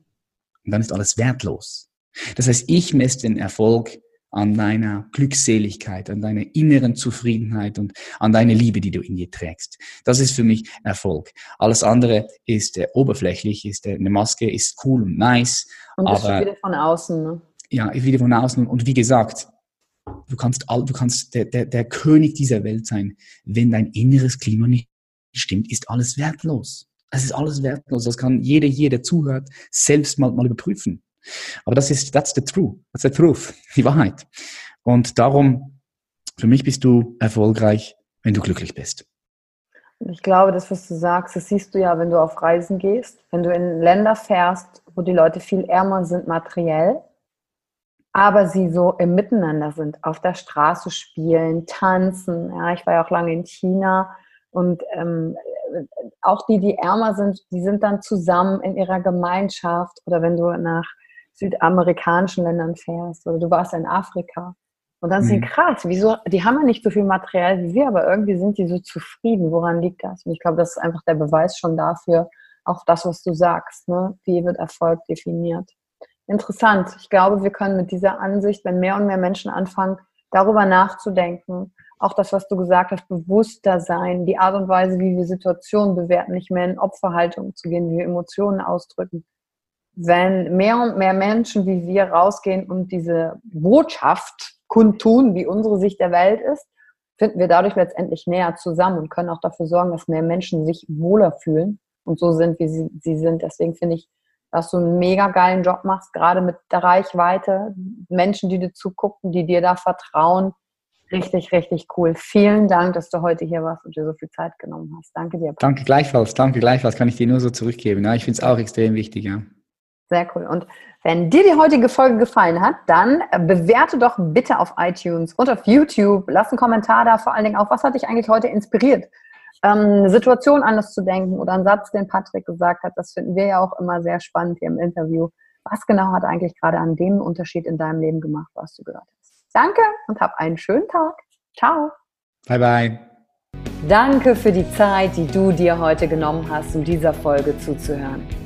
dann ist alles wertlos. Das heißt, ich messe den Erfolg an deiner Glückseligkeit, an deiner inneren Zufriedenheit und an deine Liebe, die du in dir trägst. Das ist für mich Erfolg. Alles andere ist äh, oberflächlich, ist äh, eine Maske, ist cool und nice. Und das aber, wieder von außen. Ne? Ja, wieder von außen. Und wie gesagt, du kannst, all, du kannst der, der, der König dieser Welt sein. Wenn dein inneres Klima nicht stimmt, ist alles wertlos. Es ist alles wertlos. Das kann jeder hier, der zuhört, selbst mal, mal überprüfen. Aber das ist, that's the truth, that's the truth, die Wahrheit. Und darum, für mich bist du erfolgreich, wenn du glücklich bist. Ich glaube, das, was du sagst, das siehst du ja, wenn du auf Reisen gehst, wenn du in Länder fährst, wo die Leute viel ärmer sind materiell, aber sie so im Miteinander sind, auf der Straße spielen, tanzen. Ja, ich war ja auch lange in China und ähm, auch die, die ärmer sind, die sind dann zusammen in ihrer Gemeinschaft. Oder wenn du nach südamerikanischen Ländern fährst oder du warst in Afrika. Und dann mhm. sind krass, wieso, die haben ja nicht so viel Material wie wir, aber irgendwie sind die so zufrieden. Woran liegt das? Und ich glaube, das ist einfach der Beweis schon dafür, auch das, was du sagst, ne? wie wird Erfolg definiert. Interessant. Ich glaube, wir können mit dieser Ansicht, wenn mehr und mehr Menschen anfangen, darüber nachzudenken, auch das, was du gesagt hast, bewusster sein, die Art und Weise, wie wir Situationen bewerten, nicht mehr in Opferhaltung zu gehen, wie wir Emotionen ausdrücken, wenn mehr und mehr Menschen wie wir rausgehen und diese Botschaft kundtun, wie unsere Sicht der Welt ist, finden wir dadurch letztendlich näher zusammen und können auch dafür sorgen, dass mehr Menschen sich wohler fühlen und so sind, wie sie, sie sind. Deswegen finde ich, dass du einen mega geilen Job machst, gerade mit der Reichweite, Menschen, die dir zugucken, die dir da vertrauen. Richtig, richtig cool. Vielen Dank, dass du heute hier warst und dir so viel Zeit genommen hast. Danke dir. Danke gleichfalls, danke gleichfalls. Kann ich dir nur so zurückgeben. Ja, ich finde es auch extrem wichtig. Ja. Sehr cool. Und wenn dir die heutige Folge gefallen hat, dann bewerte doch bitte auf iTunes und auf YouTube. Lass einen Kommentar da, vor allen Dingen auch, was hat dich eigentlich heute inspiriert? Ähm, eine Situation anders zu denken oder einen Satz, den Patrick gesagt hat, das finden wir ja auch immer sehr spannend hier im Interview. Was genau hat eigentlich gerade an dem Unterschied in deinem Leben gemacht, was du gehört hast? Danke und hab einen schönen Tag. Ciao. Bye bye. Danke für die Zeit, die du dir heute genommen hast, um dieser Folge zuzuhören.